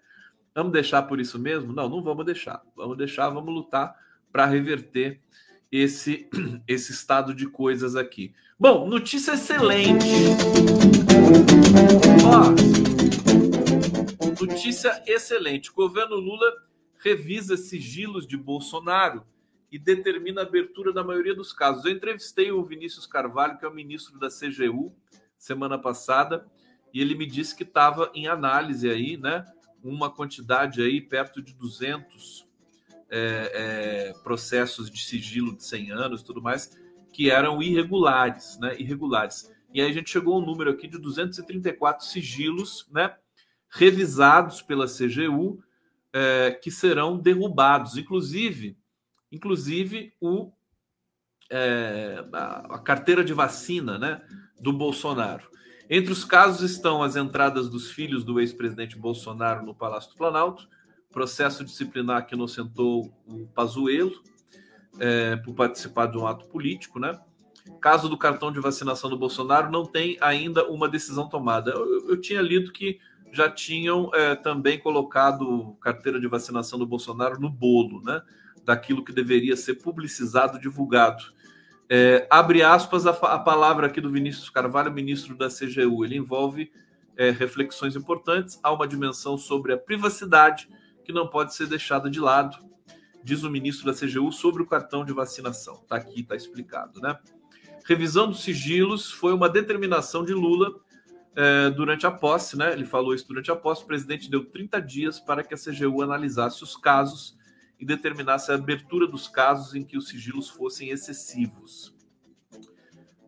Vamos deixar por isso mesmo? Não, não vamos deixar. Vamos deixar, vamos lutar para reverter esse, [CLEARS THROAT] esse estado de coisas aqui. Bom, notícia excelente. Ó, notícia excelente. O governo Lula revisa sigilos de Bolsonaro e determina a abertura da maioria dos casos. Eu entrevistei o Vinícius Carvalho, que é o ministro da CGU, semana passada, e ele me disse que estava em análise aí, né? Uma quantidade aí perto de 200 é, é, processos de sigilo de 100 anos, tudo mais, que eram irregulares, né? Irregulares. E aí a gente chegou a um número aqui de 234 sigilos, né? Revisados pela CGU é, que serão derrubados, inclusive, inclusive o, é, a, a, carteira de vacina né, do Bolsonaro. Entre os casos estão as entradas dos filhos do ex-presidente Bolsonaro no Palácio do Planalto, processo disciplinar que inocentou o Pazuello é, por participar de um ato político, né? Caso do cartão de vacinação do Bolsonaro, não tem ainda uma decisão tomada. Eu, eu, tinha lido que já tinham é, também colocado carteira de vacinação do Bolsonaro no bolo, né? Daquilo que deveria ser publicizado, divulgado. É, abre aspas a, a, palavra aqui do Vinícius Carvalho, ministro da CGU. Ele envolve é, reflexões importantes. Há uma dimensão sobre a privacidade que não pode ser deixada de lado, diz o ministro da CGU sobre o cartão de vacinação. Está aqui, está explicado, né? Revisão dos sigilos foi uma determinação de Lula é, durante a posse, né? Ele falou isso durante a posse. O presidente deu 30 dias para que a CGU analisasse os casos e determinasse a abertura dos casos em que os sigilos fossem excessivos.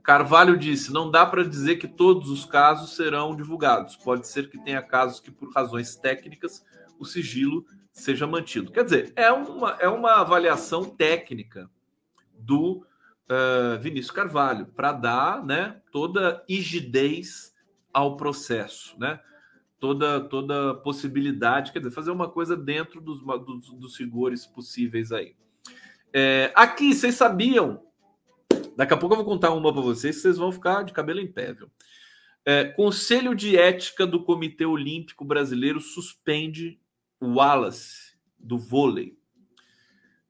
Carvalho disse: não dá para dizer que todos os casos serão divulgados. Pode ser que tenha casos que, por razões técnicas, o sigilo seja mantido. Quer dizer, é uma, é uma avaliação técnica do uh, Vinícius Carvalho para dar né, toda rigidez ao processo, né? Toda, toda possibilidade, quer dizer, fazer uma coisa dentro dos, dos, dos rigores possíveis aí. É, aqui, vocês sabiam? Daqui a pouco eu vou contar uma para vocês, vocês vão ficar de cabelo em pé, viu? É, Conselho de Ética do Comitê Olímpico Brasileiro suspende Wallace do vôlei.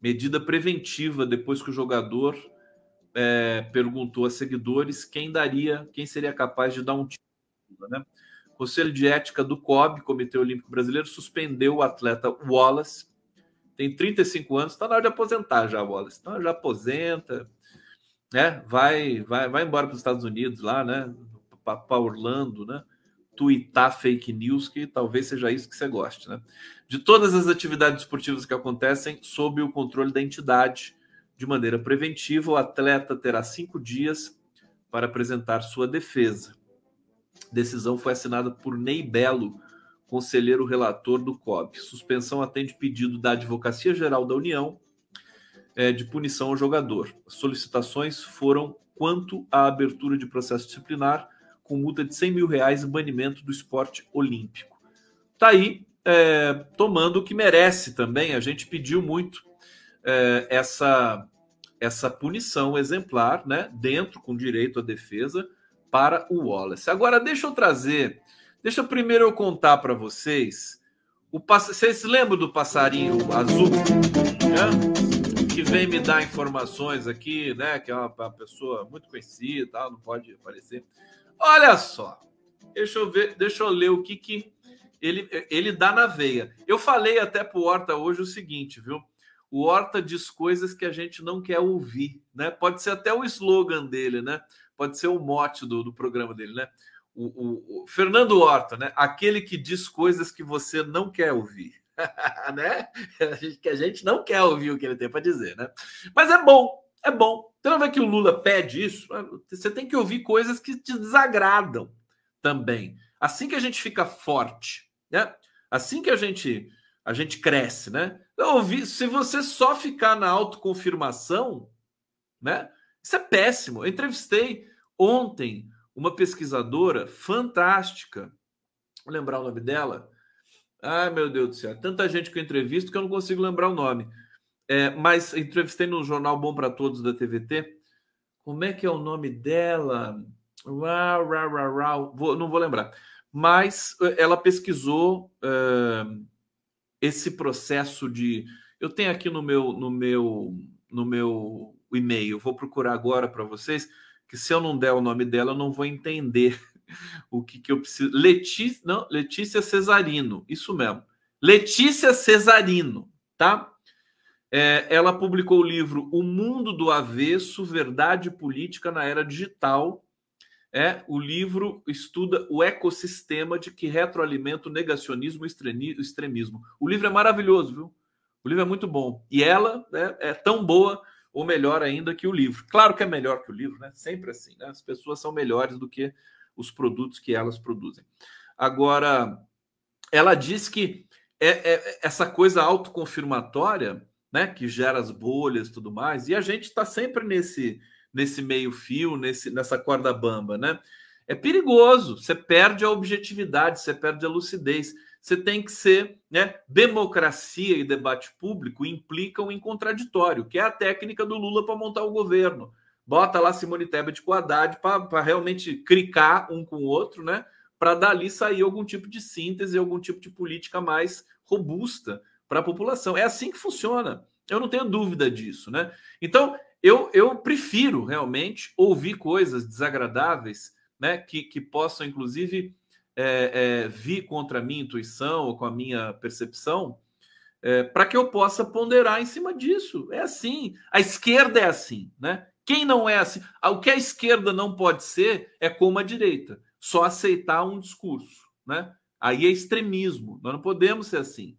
Medida preventiva depois que o jogador é, perguntou a seguidores quem daria, quem seria capaz de dar um Lula, né? O Conselho de Ética do COB, Comitê Olímpico Brasileiro, suspendeu o atleta Wallace. Tem 35 anos, está na hora de aposentar já, Wallace. Então já aposenta, né? Vai, vai, vai embora para os Estados Unidos lá, né? Para Orlando, né? Tuitar fake news, que talvez seja isso que você goste, né? De todas as atividades esportivas que acontecem sob o controle da entidade de maneira preventiva, o atleta terá cinco dias para apresentar sua defesa. Decisão foi assinada por Ney Belo, conselheiro relator do COB. Suspensão atende pedido da Advocacia Geral da União eh, de punição ao jogador. As solicitações foram quanto à abertura de processo disciplinar com multa de 100 mil reais e banimento do esporte olímpico. Tá aí, eh, tomando o que merece também. A gente pediu muito eh, essa essa punição exemplar, né, dentro com direito à defesa para o Wallace. Agora deixa eu trazer, deixa eu primeiro eu contar para vocês o vocês lembram do passarinho azul, né? Que vem me dar informações aqui, né? Que é uma, uma pessoa muito conhecida, não pode aparecer. Olha só, deixa eu ver, deixa eu ler o que que ele, ele dá na veia. Eu falei até pro Horta hoje o seguinte, viu? O Horta diz coisas que a gente não quer ouvir, né? Pode ser até o slogan dele, né? Pode ser o mote do, do programa dele, né? O, o, o Fernando Horta, né? Aquele que diz coisas que você não quer ouvir, [LAUGHS] né? Que a gente não quer ouvir o que ele tem para dizer, né? Mas é bom, é bom. Você não que o Lula pede isso? Você tem que ouvir coisas que te desagradam também. Assim que a gente fica forte, né? Assim que a gente a gente cresce, né? Eu ouvi, se você só ficar na autoconfirmação, né? Isso é péssimo. Eu entrevistei ontem uma pesquisadora fantástica. Vou lembrar o nome dela. Ai, meu Deus do céu. Tanta gente que eu entrevisto que eu não consigo lembrar o nome. É, mas entrevistei no Jornal Bom para Todos da TVT. Como é que é o nome dela? Uau, uau, uau, uau. Vou, não vou lembrar. Mas eh, ela pesquisou. Uh, esse processo de eu tenho aqui no meu no meu no meu e-mail, vou procurar agora para vocês, que se eu não der o nome dela, eu não vou entender [LAUGHS] o que, que eu preciso. Letícia, não, Letícia Cesarino, isso mesmo. Letícia Cesarino, tá? É, ela publicou o livro O Mundo do Avesso, Verdade Política na Era Digital, é o livro estuda o ecossistema de que retroalimenta o negacionismo e o extremismo. O livro é maravilhoso, viu? O livro é muito bom. E ela né, é tão boa ou melhor ainda que o livro. Claro que é melhor que o livro, né? Sempre assim, né? As pessoas são melhores do que os produtos que elas produzem. Agora, ela diz que é, é essa coisa autoconfirmatória, né, que gera as bolhas e tudo mais, e a gente está sempre nesse nesse meio-fio, nesse, nessa corda bamba, né? É perigoso, você perde a objetividade, você perde a lucidez. Você tem que ser, né? Democracia e debate público implicam em contraditório, que é a técnica do Lula para montar o governo. Bota lá Simone Tebet com Haddad para realmente clicar um com o outro, né? Para dali sair algum tipo de síntese, algum tipo de política mais robusta para a população. É assim que funciona. Eu não tenho dúvida disso, né? Então, eu, eu prefiro realmente ouvir coisas desagradáveis, né, que, que possam, inclusive, é, é, vir contra a minha intuição ou com a minha percepção, é, para que eu possa ponderar em cima disso. É assim. A esquerda é assim, né? Quem não é assim? O que a esquerda não pode ser é como a direita, só aceitar um discurso, né? Aí é extremismo. Nós não podemos ser assim.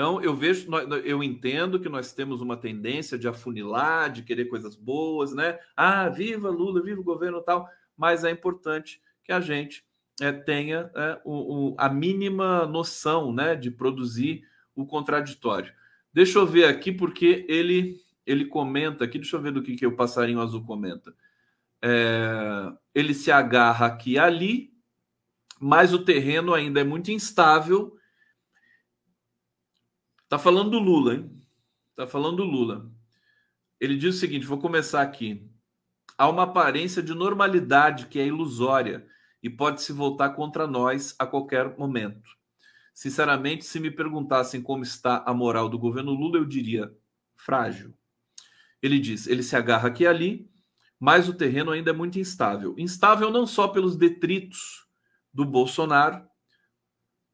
Então, eu vejo, eu entendo que nós temos uma tendência de afunilar, de querer coisas boas, né? Ah, viva Lula, viva o governo tal, mas é importante que a gente é, tenha é, o, o, a mínima noção né, de produzir o contraditório. Deixa eu ver aqui, porque ele, ele comenta aqui, deixa eu ver do que, que o passarinho azul comenta. É, ele se agarra aqui e ali, mas o terreno ainda é muito instável Tá falando do Lula, hein? Tá falando do Lula. Ele diz o seguinte: vou começar aqui. Há uma aparência de normalidade que é ilusória e pode se voltar contra nós a qualquer momento. Sinceramente, se me perguntassem como está a moral do governo Lula, eu diria frágil. Ele diz: ele se agarra aqui e ali, mas o terreno ainda é muito instável. Instável não só pelos detritos do Bolsonaro,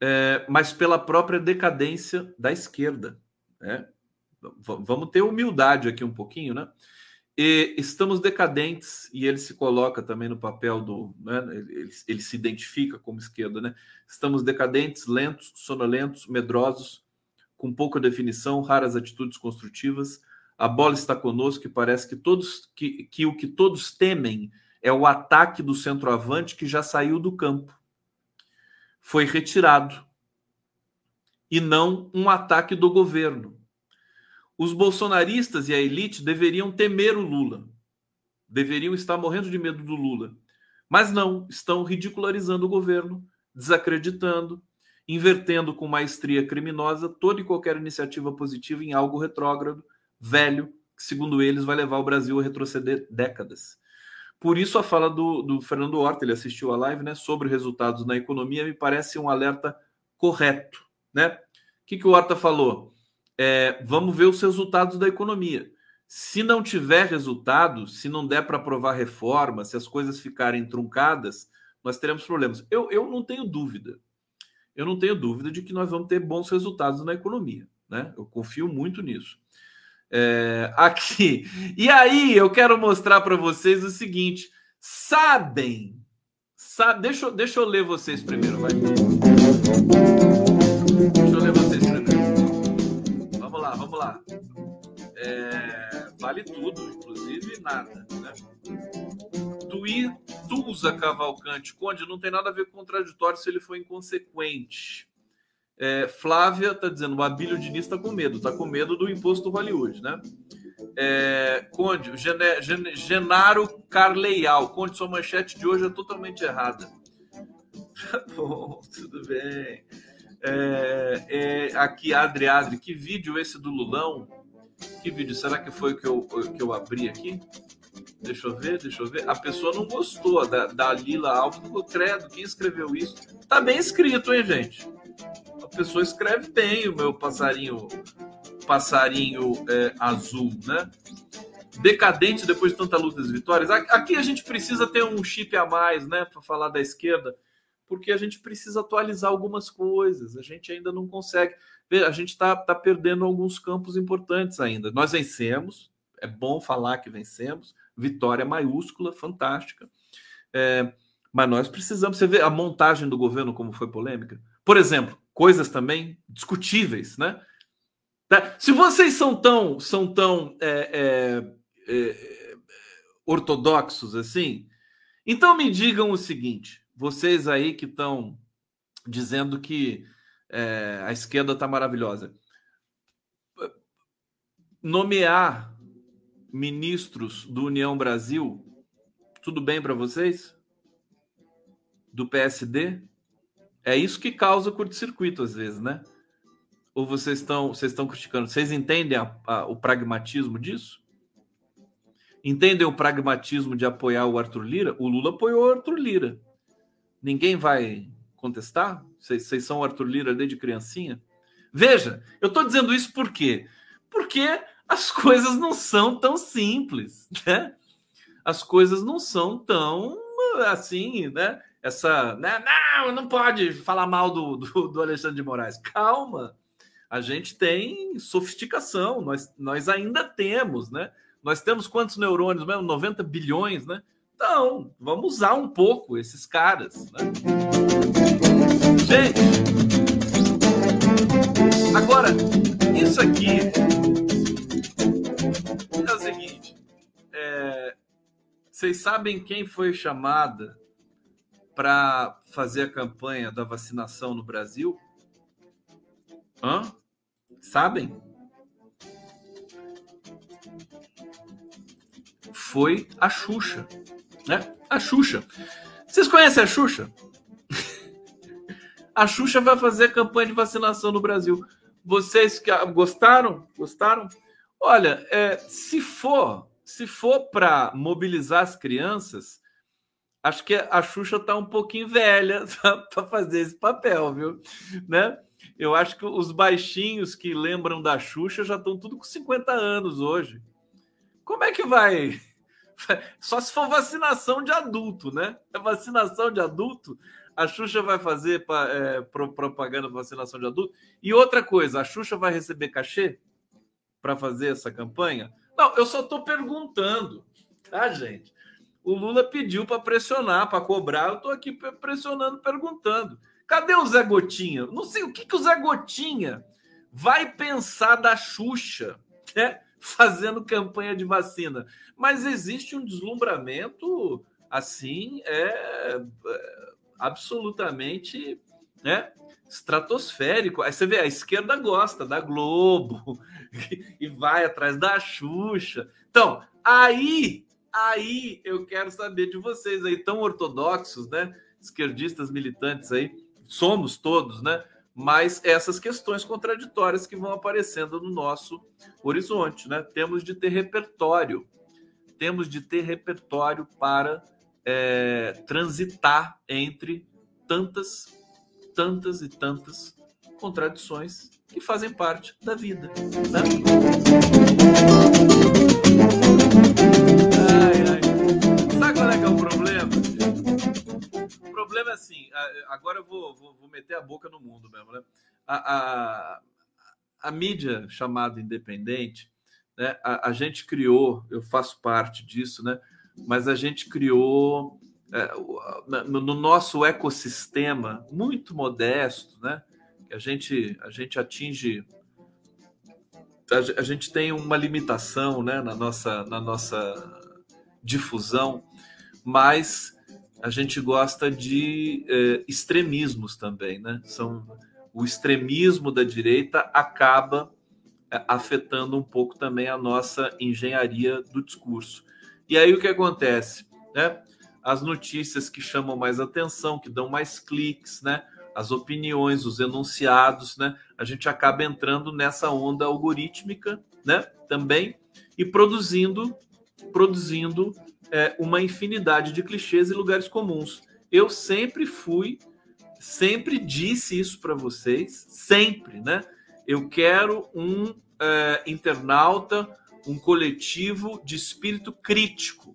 é, mas pela própria decadência da esquerda. Né? Vamos ter humildade aqui um pouquinho, né? E estamos decadentes, e ele se coloca também no papel do. Né? Ele- ele se identifica como esquerda, né? Estamos decadentes, lentos, sonolentos, medrosos, com pouca definição, raras atitudes construtivas. A bola está conosco e parece que todos que, que o que todos temem é o ataque do centroavante que já saiu do campo. Foi retirado. E não um ataque do governo. Os bolsonaristas e a elite deveriam temer o Lula. Deveriam estar morrendo de medo do Lula. Mas não, estão ridicularizando o governo, desacreditando, invertendo com maestria criminosa toda e qualquer iniciativa positiva em algo retrógrado, velho, que, segundo eles, vai levar o Brasil a retroceder décadas. Por isso, a fala do, do Fernando Horta, ele assistiu a live, né, sobre resultados na economia, me parece um alerta correto. Né? O que, que o Horta falou? É, vamos ver os resultados da economia. Se não tiver resultado, se não der para aprovar reforma, se as coisas ficarem truncadas, nós teremos problemas. Eu, eu não tenho dúvida. Eu não tenho dúvida de que nós vamos ter bons resultados na economia. Né? Eu confio muito nisso. É, aqui. E aí, eu quero mostrar para vocês o seguinte: sabem, sabe, deixa, deixa eu ler vocês primeiro, vai. Deixa eu ler vocês primeiro. Vamos lá, vamos lá. É, vale tudo, inclusive nada, né? Tui, Tusa Cavalcante, Conde, não tem nada a ver com contraditório se ele for inconsequente. É, Flávia está dizendo, o Abílio Diniz está com medo, está com medo do imposto Hollywood, né? É, Conde, Gene- Genaro Carleial, Conde, sua manchete de hoje é totalmente errada. [LAUGHS] Bom, tudo bem. É, é, aqui, Adri, Adri, que vídeo esse do Lulão? Que vídeo? Será que foi o que eu, que eu abri aqui? Deixa eu ver, deixa eu ver. A pessoa não gostou da, da Lila Alves. Não, credo, quem escreveu isso? Tá bem escrito, hein, gente? A pessoa escreve bem o meu passarinho passarinho é, azul, né? Decadente depois de tanta luta e vitórias. Aqui a gente precisa ter um chip a mais, né, para falar da esquerda, porque a gente precisa atualizar algumas coisas. A gente ainda não consegue. A gente está tá perdendo alguns campos importantes ainda. Nós vencemos, é bom falar que vencemos, vitória maiúscula, fantástica. É, mas nós precisamos. Você vê a montagem do governo como foi polêmica? Por exemplo, coisas também discutíveis, né? Tá? Se vocês são tão, são tão é, é, é, ortodoxos assim, então me digam o seguinte: vocês aí que estão dizendo que é, a esquerda está maravilhosa, nomear ministros do União Brasil, tudo bem para vocês? Do PSD? É isso que causa curto-circuito às vezes, né? Ou vocês estão vocês estão criticando? Vocês entendem a- a- o pragmatismo disso? Entendem o pragmatismo de apoiar o Arthur Lira? O Lula apoiou o Arthur Lira. Ninguém vai contestar? Vocês, vocês são o Arthur Lira desde criancinha? Veja, eu estou dizendo isso por quê? Porque as [LAUGHS] coisas não são tão simples, né? As coisas não são tão assim, né? Essa, né? Não, não pode falar mal do, do, do Alexandre de Moraes. Calma, a gente tem sofisticação, nós, nós ainda temos, né? Nós temos quantos neurônios mesmo? 90 bilhões, né? Então, vamos usar um pouco esses caras, né? Gente, agora, isso aqui é o seguinte: é, vocês sabem quem foi chamada para fazer a campanha da vacinação no Brasil? Hã? Sabem? Foi a Xuxa, né? A Xuxa. Vocês conhecem a Xuxa? [LAUGHS] A Xuxa vai fazer a campanha de vacinação no Brasil. Vocês que gostaram? Gostaram? Olha, é, se for, se for para mobilizar as crianças, acho que a Xuxa está um pouquinho velha [LAUGHS] para fazer esse papel, viu? Né? Eu acho que os baixinhos que lembram da Xuxa já estão tudo com 50 anos hoje. Como é que vai? [LAUGHS] Só se for vacinação de adulto, né? A vacinação de adulto, A Xuxa vai fazer é, pro- propaganda vacinação de adulto. E outra coisa, a Xuxa vai receber cachê para fazer essa campanha? Não, eu só estou perguntando, tá, gente? O Lula pediu para pressionar, para cobrar. Eu estou aqui pressionando, perguntando. Cadê o Zé Gotinha? Não sei o que, que o Zé Gotinha vai pensar da Xuxa, né? Fazendo campanha de vacina. Mas existe um deslumbramento assim, é, é, absolutamente né, estratosférico. Aí você vê, a esquerda gosta da Globo [LAUGHS] e vai atrás da Xuxa. Então, aí, aí eu quero saber de vocês aí, tão ortodoxos, né? Esquerdistas militantes aí, somos todos, né? Mas essas questões contraditórias que vão aparecendo no nosso horizonte, né? Temos de ter repertório, temos de ter repertório para é, transitar entre tantas, tantas e tantas contradições que fazem parte da vida. Né? Agora eu vou, vou, vou meter a boca no mundo mesmo, né? A, a, a mídia chamada independente, né? A, a gente criou, eu faço parte disso, né? Mas a gente criou é, no, no nosso ecossistema muito modesto, né? A gente, a gente atinge, a, ge- a gente tem uma limitação, né? Na nossa, na nossa difusão, mas a gente gosta de eh, extremismos também, né? São o extremismo da direita acaba eh, afetando um pouco também a nossa engenharia do discurso. E aí o que acontece, né? As notícias que chamam mais atenção, que dão mais cliques, né? As opiniões, os enunciados, né? A gente acaba entrando nessa onda algorítmica, né? Também e produzindo, produzindo é, uma infinidade de clichês e lugares comuns. Eu sempre fui, sempre disse isso para vocês, sempre, né? Eu quero um é, internauta, um coletivo de espírito crítico,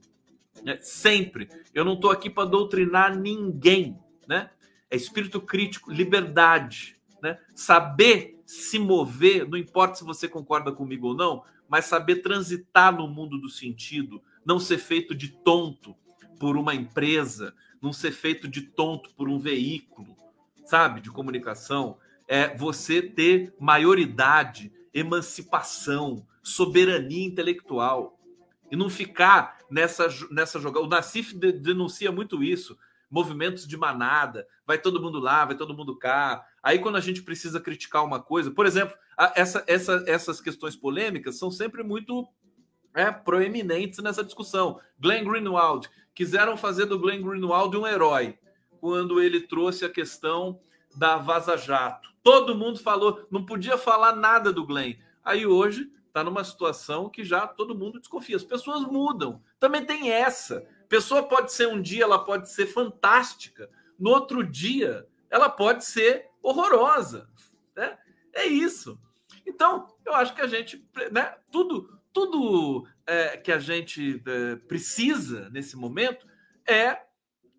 né? sempre. Eu não estou aqui para doutrinar ninguém, né? É espírito crítico, liberdade, né? Saber se mover, não importa se você concorda comigo ou não, mas saber transitar no mundo do sentido, não ser feito de tonto por uma empresa, não ser feito de tonto por um veículo, sabe, de comunicação, é você ter maioridade, emancipação, soberania intelectual e não ficar nessa nessa jogada. O Nassif de, denuncia muito isso. Movimentos de manada, vai todo mundo lá, vai todo mundo cá. Aí, quando a gente precisa criticar uma coisa, por exemplo, essa, essa, essas questões polêmicas são sempre muito é, proeminentes nessa discussão. Glenn Greenwald, quiseram fazer do Glenn Greenwald um herói quando ele trouxe a questão da Vaza Jato. Todo mundo falou, não podia falar nada do Glenn. Aí hoje está numa situação que já todo mundo desconfia. As pessoas mudam. Também tem essa. Pessoa pode ser um dia, ela pode ser fantástica. No outro dia, ela pode ser horrorosa. Né? É isso. Então, eu acho que a gente, né, tudo, tudo é, que a gente é, precisa nesse momento é,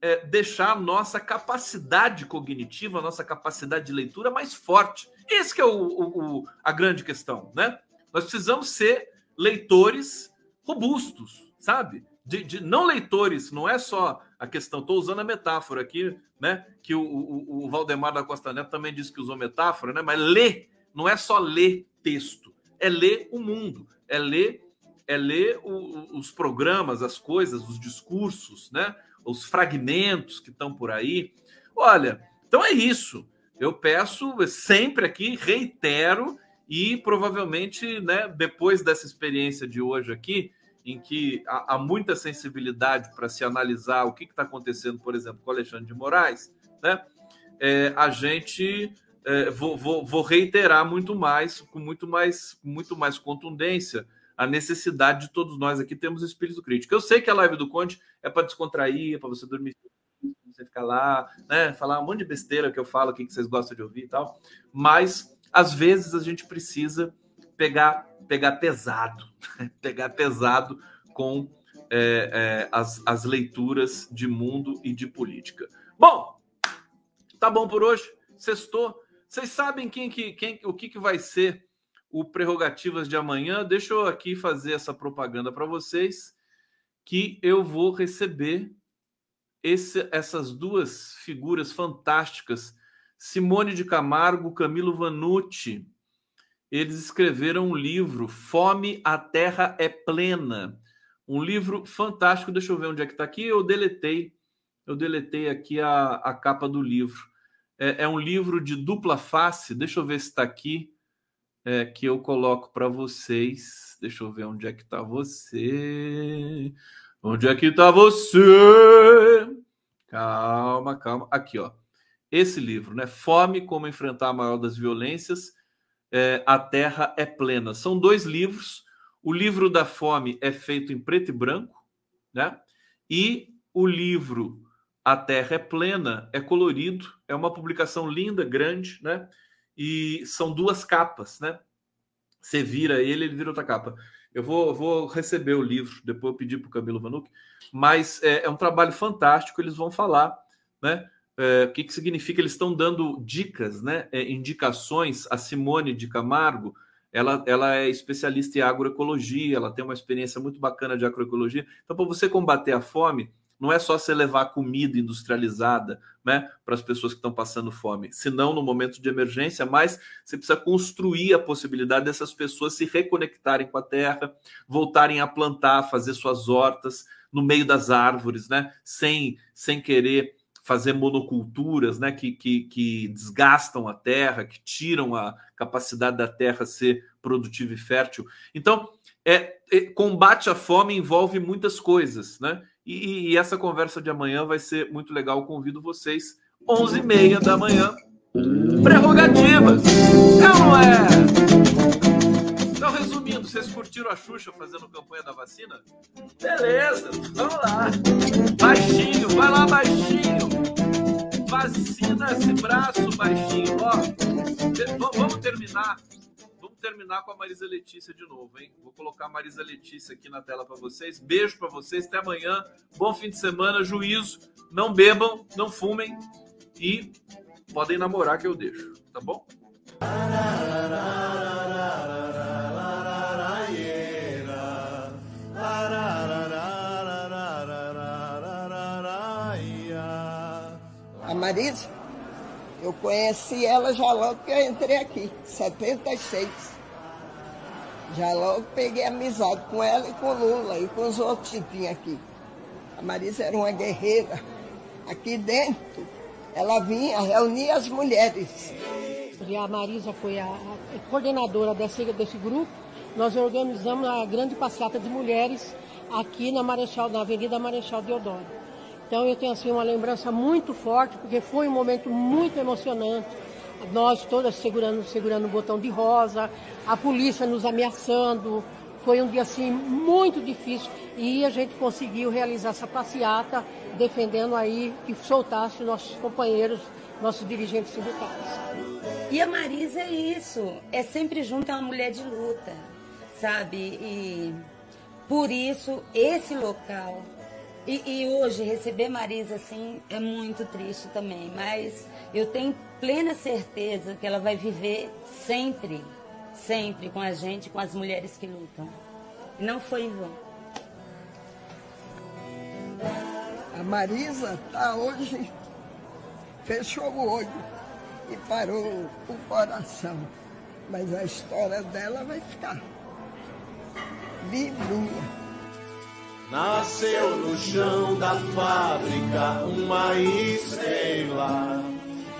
é, deixar a nossa capacidade cognitiva, a nossa capacidade de leitura mais forte. Esse que é o, o, o, a grande questão, né? Nós precisamos ser leitores robustos, sabe? De, de, não leitores, não é só a questão. Estou usando a metáfora aqui, né? Que o, Valdemar da Costa Neto também disse que usou metáfora, né? Mas ler não é só ler texto, é ler o mundo, é ler, é ler o, os programas, as coisas, os discursos, né? Os fragmentos que estão por aí. Olha, então é isso. Eu peço sempre aqui, reitero e provavelmente, né, depois dessa experiência de hoje aqui, em que há, há muita sensibilidade para se analisar o que está acontecendo, por exemplo, com o Alexandre de Moraes, né, é, a gente é, vou, vou, vou, reiterar muito mais, com muito mais, muito mais contundência, a necessidade de todos nós aqui termos espírito crítico. Eu sei que a live do Conte é para descontrair, é para você dormir, você ficar lá, né, falar um monte de besteira que eu falo que vocês gostam de ouvir e tal, mas às vezes a gente precisa pegar, pegar pesado, [LAUGHS] pegar pesado com é, é, as, as leituras de mundo e de política. Bom, Tá bom por hoje? Sextou. Vocês sabem quem que, quem, o que, que vai ser o Prerrogativas de amanhã? Deixa eu aqui fazer essa propaganda para vocês, que eu vou receber esse, essas duas figuras fantásticas, Simone de Camargo, Camilo Vanucci. Eles escreveram um livro, Fome, a Terra é Plena. Um livro fantástico. Deixa eu ver onde é que está aqui. Eu deletei, eu deletei aqui a, a capa do livro. É, é um livro de dupla face. Deixa eu ver se está aqui. É, que eu coloco para vocês. Deixa eu ver onde é que está você. Onde é que está você? Calma, calma. Aqui, ó. Esse livro, né? Fome, como enfrentar a maior das violências. É, a Terra é plena. São dois livros. O livro da fome é feito em preto e branco, né? E o livro A Terra é Plena é colorido. É uma publicação linda, grande, né? E são duas capas, né? Você vira ele, ele vira outra capa. Eu vou, vou receber o livro, depois eu pedi para o Camilo Vanuc, mas é, é, um trabalho fantástico, eles vão falar, né? É, o que, que significa? Eles estão dando dicas, né? É, indicações. A Simone de Camargo, ela, ela é especialista em agroecologia, ela tem uma experiência muito bacana de agroecologia. Então, para você combater a fome, não é só você levar comida industrializada né, para as pessoas que estão passando fome, senão no momento de emergência, mas você precisa construir a possibilidade dessas pessoas se reconectarem com a terra, voltarem a plantar, fazer suas hortas no meio das árvores, né, sem, sem querer fazer monoculturas né, que, que, que desgastam a terra, que tiram a capacidade da terra ser produtiva e fértil. Então, é, é combate à fome envolve muitas coisas, né? E, e, essa conversa de amanhã vai ser muito legal. Convido vocês, 11h30 da manhã. Prerrogativas! É ou não é? Então, resumindo, vocês curtiram a Xuxa fazendo campanha da vacina? Beleza, vamos lá. Baixinho, vai lá, baixinho. Vacina esse braço, baixinho. Ó, vamos terminar terminar com a Marisa Letícia de novo, hein? Vou colocar a Marisa Letícia aqui na tela para vocês. Beijo para vocês, até amanhã. Bom fim de semana, juízo. Não bebam, não fumem e podem namorar que eu deixo, tá bom? A Marisa, eu conheci ela já logo que eu entrei aqui, 76. Já logo peguei amizade com ela e com Lula e com os outros que tinha aqui. A Marisa era uma guerreira. Aqui dentro, ela vinha reunir as mulheres. A Marisa foi a coordenadora desse, desse grupo. Nós organizamos a grande passeata de mulheres aqui na Marechal, na Avenida Marechal Deodoro. Então eu tenho assim uma lembrança muito forte, porque foi um momento muito emocionante nós todas segurando, segurando o botão de rosa, a polícia nos ameaçando. Foi um dia assim muito difícil e a gente conseguiu realizar essa passeata defendendo aí que soltasse nossos companheiros, nossos dirigentes sindicais. E a Marisa é isso, é sempre junto a uma mulher de luta, sabe? E por isso esse local e, e, hoje receber Marisa assim é muito triste também, mas eu tenho plena certeza que ela vai viver sempre, sempre com a gente, com as mulheres que lutam. Não foi em vão. A Marisa está hoje, fechou o olho e parou o coração. Mas a história dela vai ficar vivinha. Nasceu no chão da fábrica uma estrela.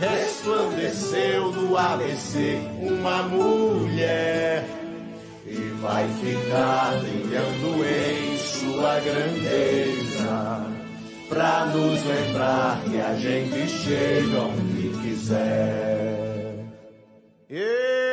Resplandeceu do ABC uma mulher. E vai ficar brilhando em sua grandeza. Pra nos lembrar que a gente chega onde quiser. Yeah.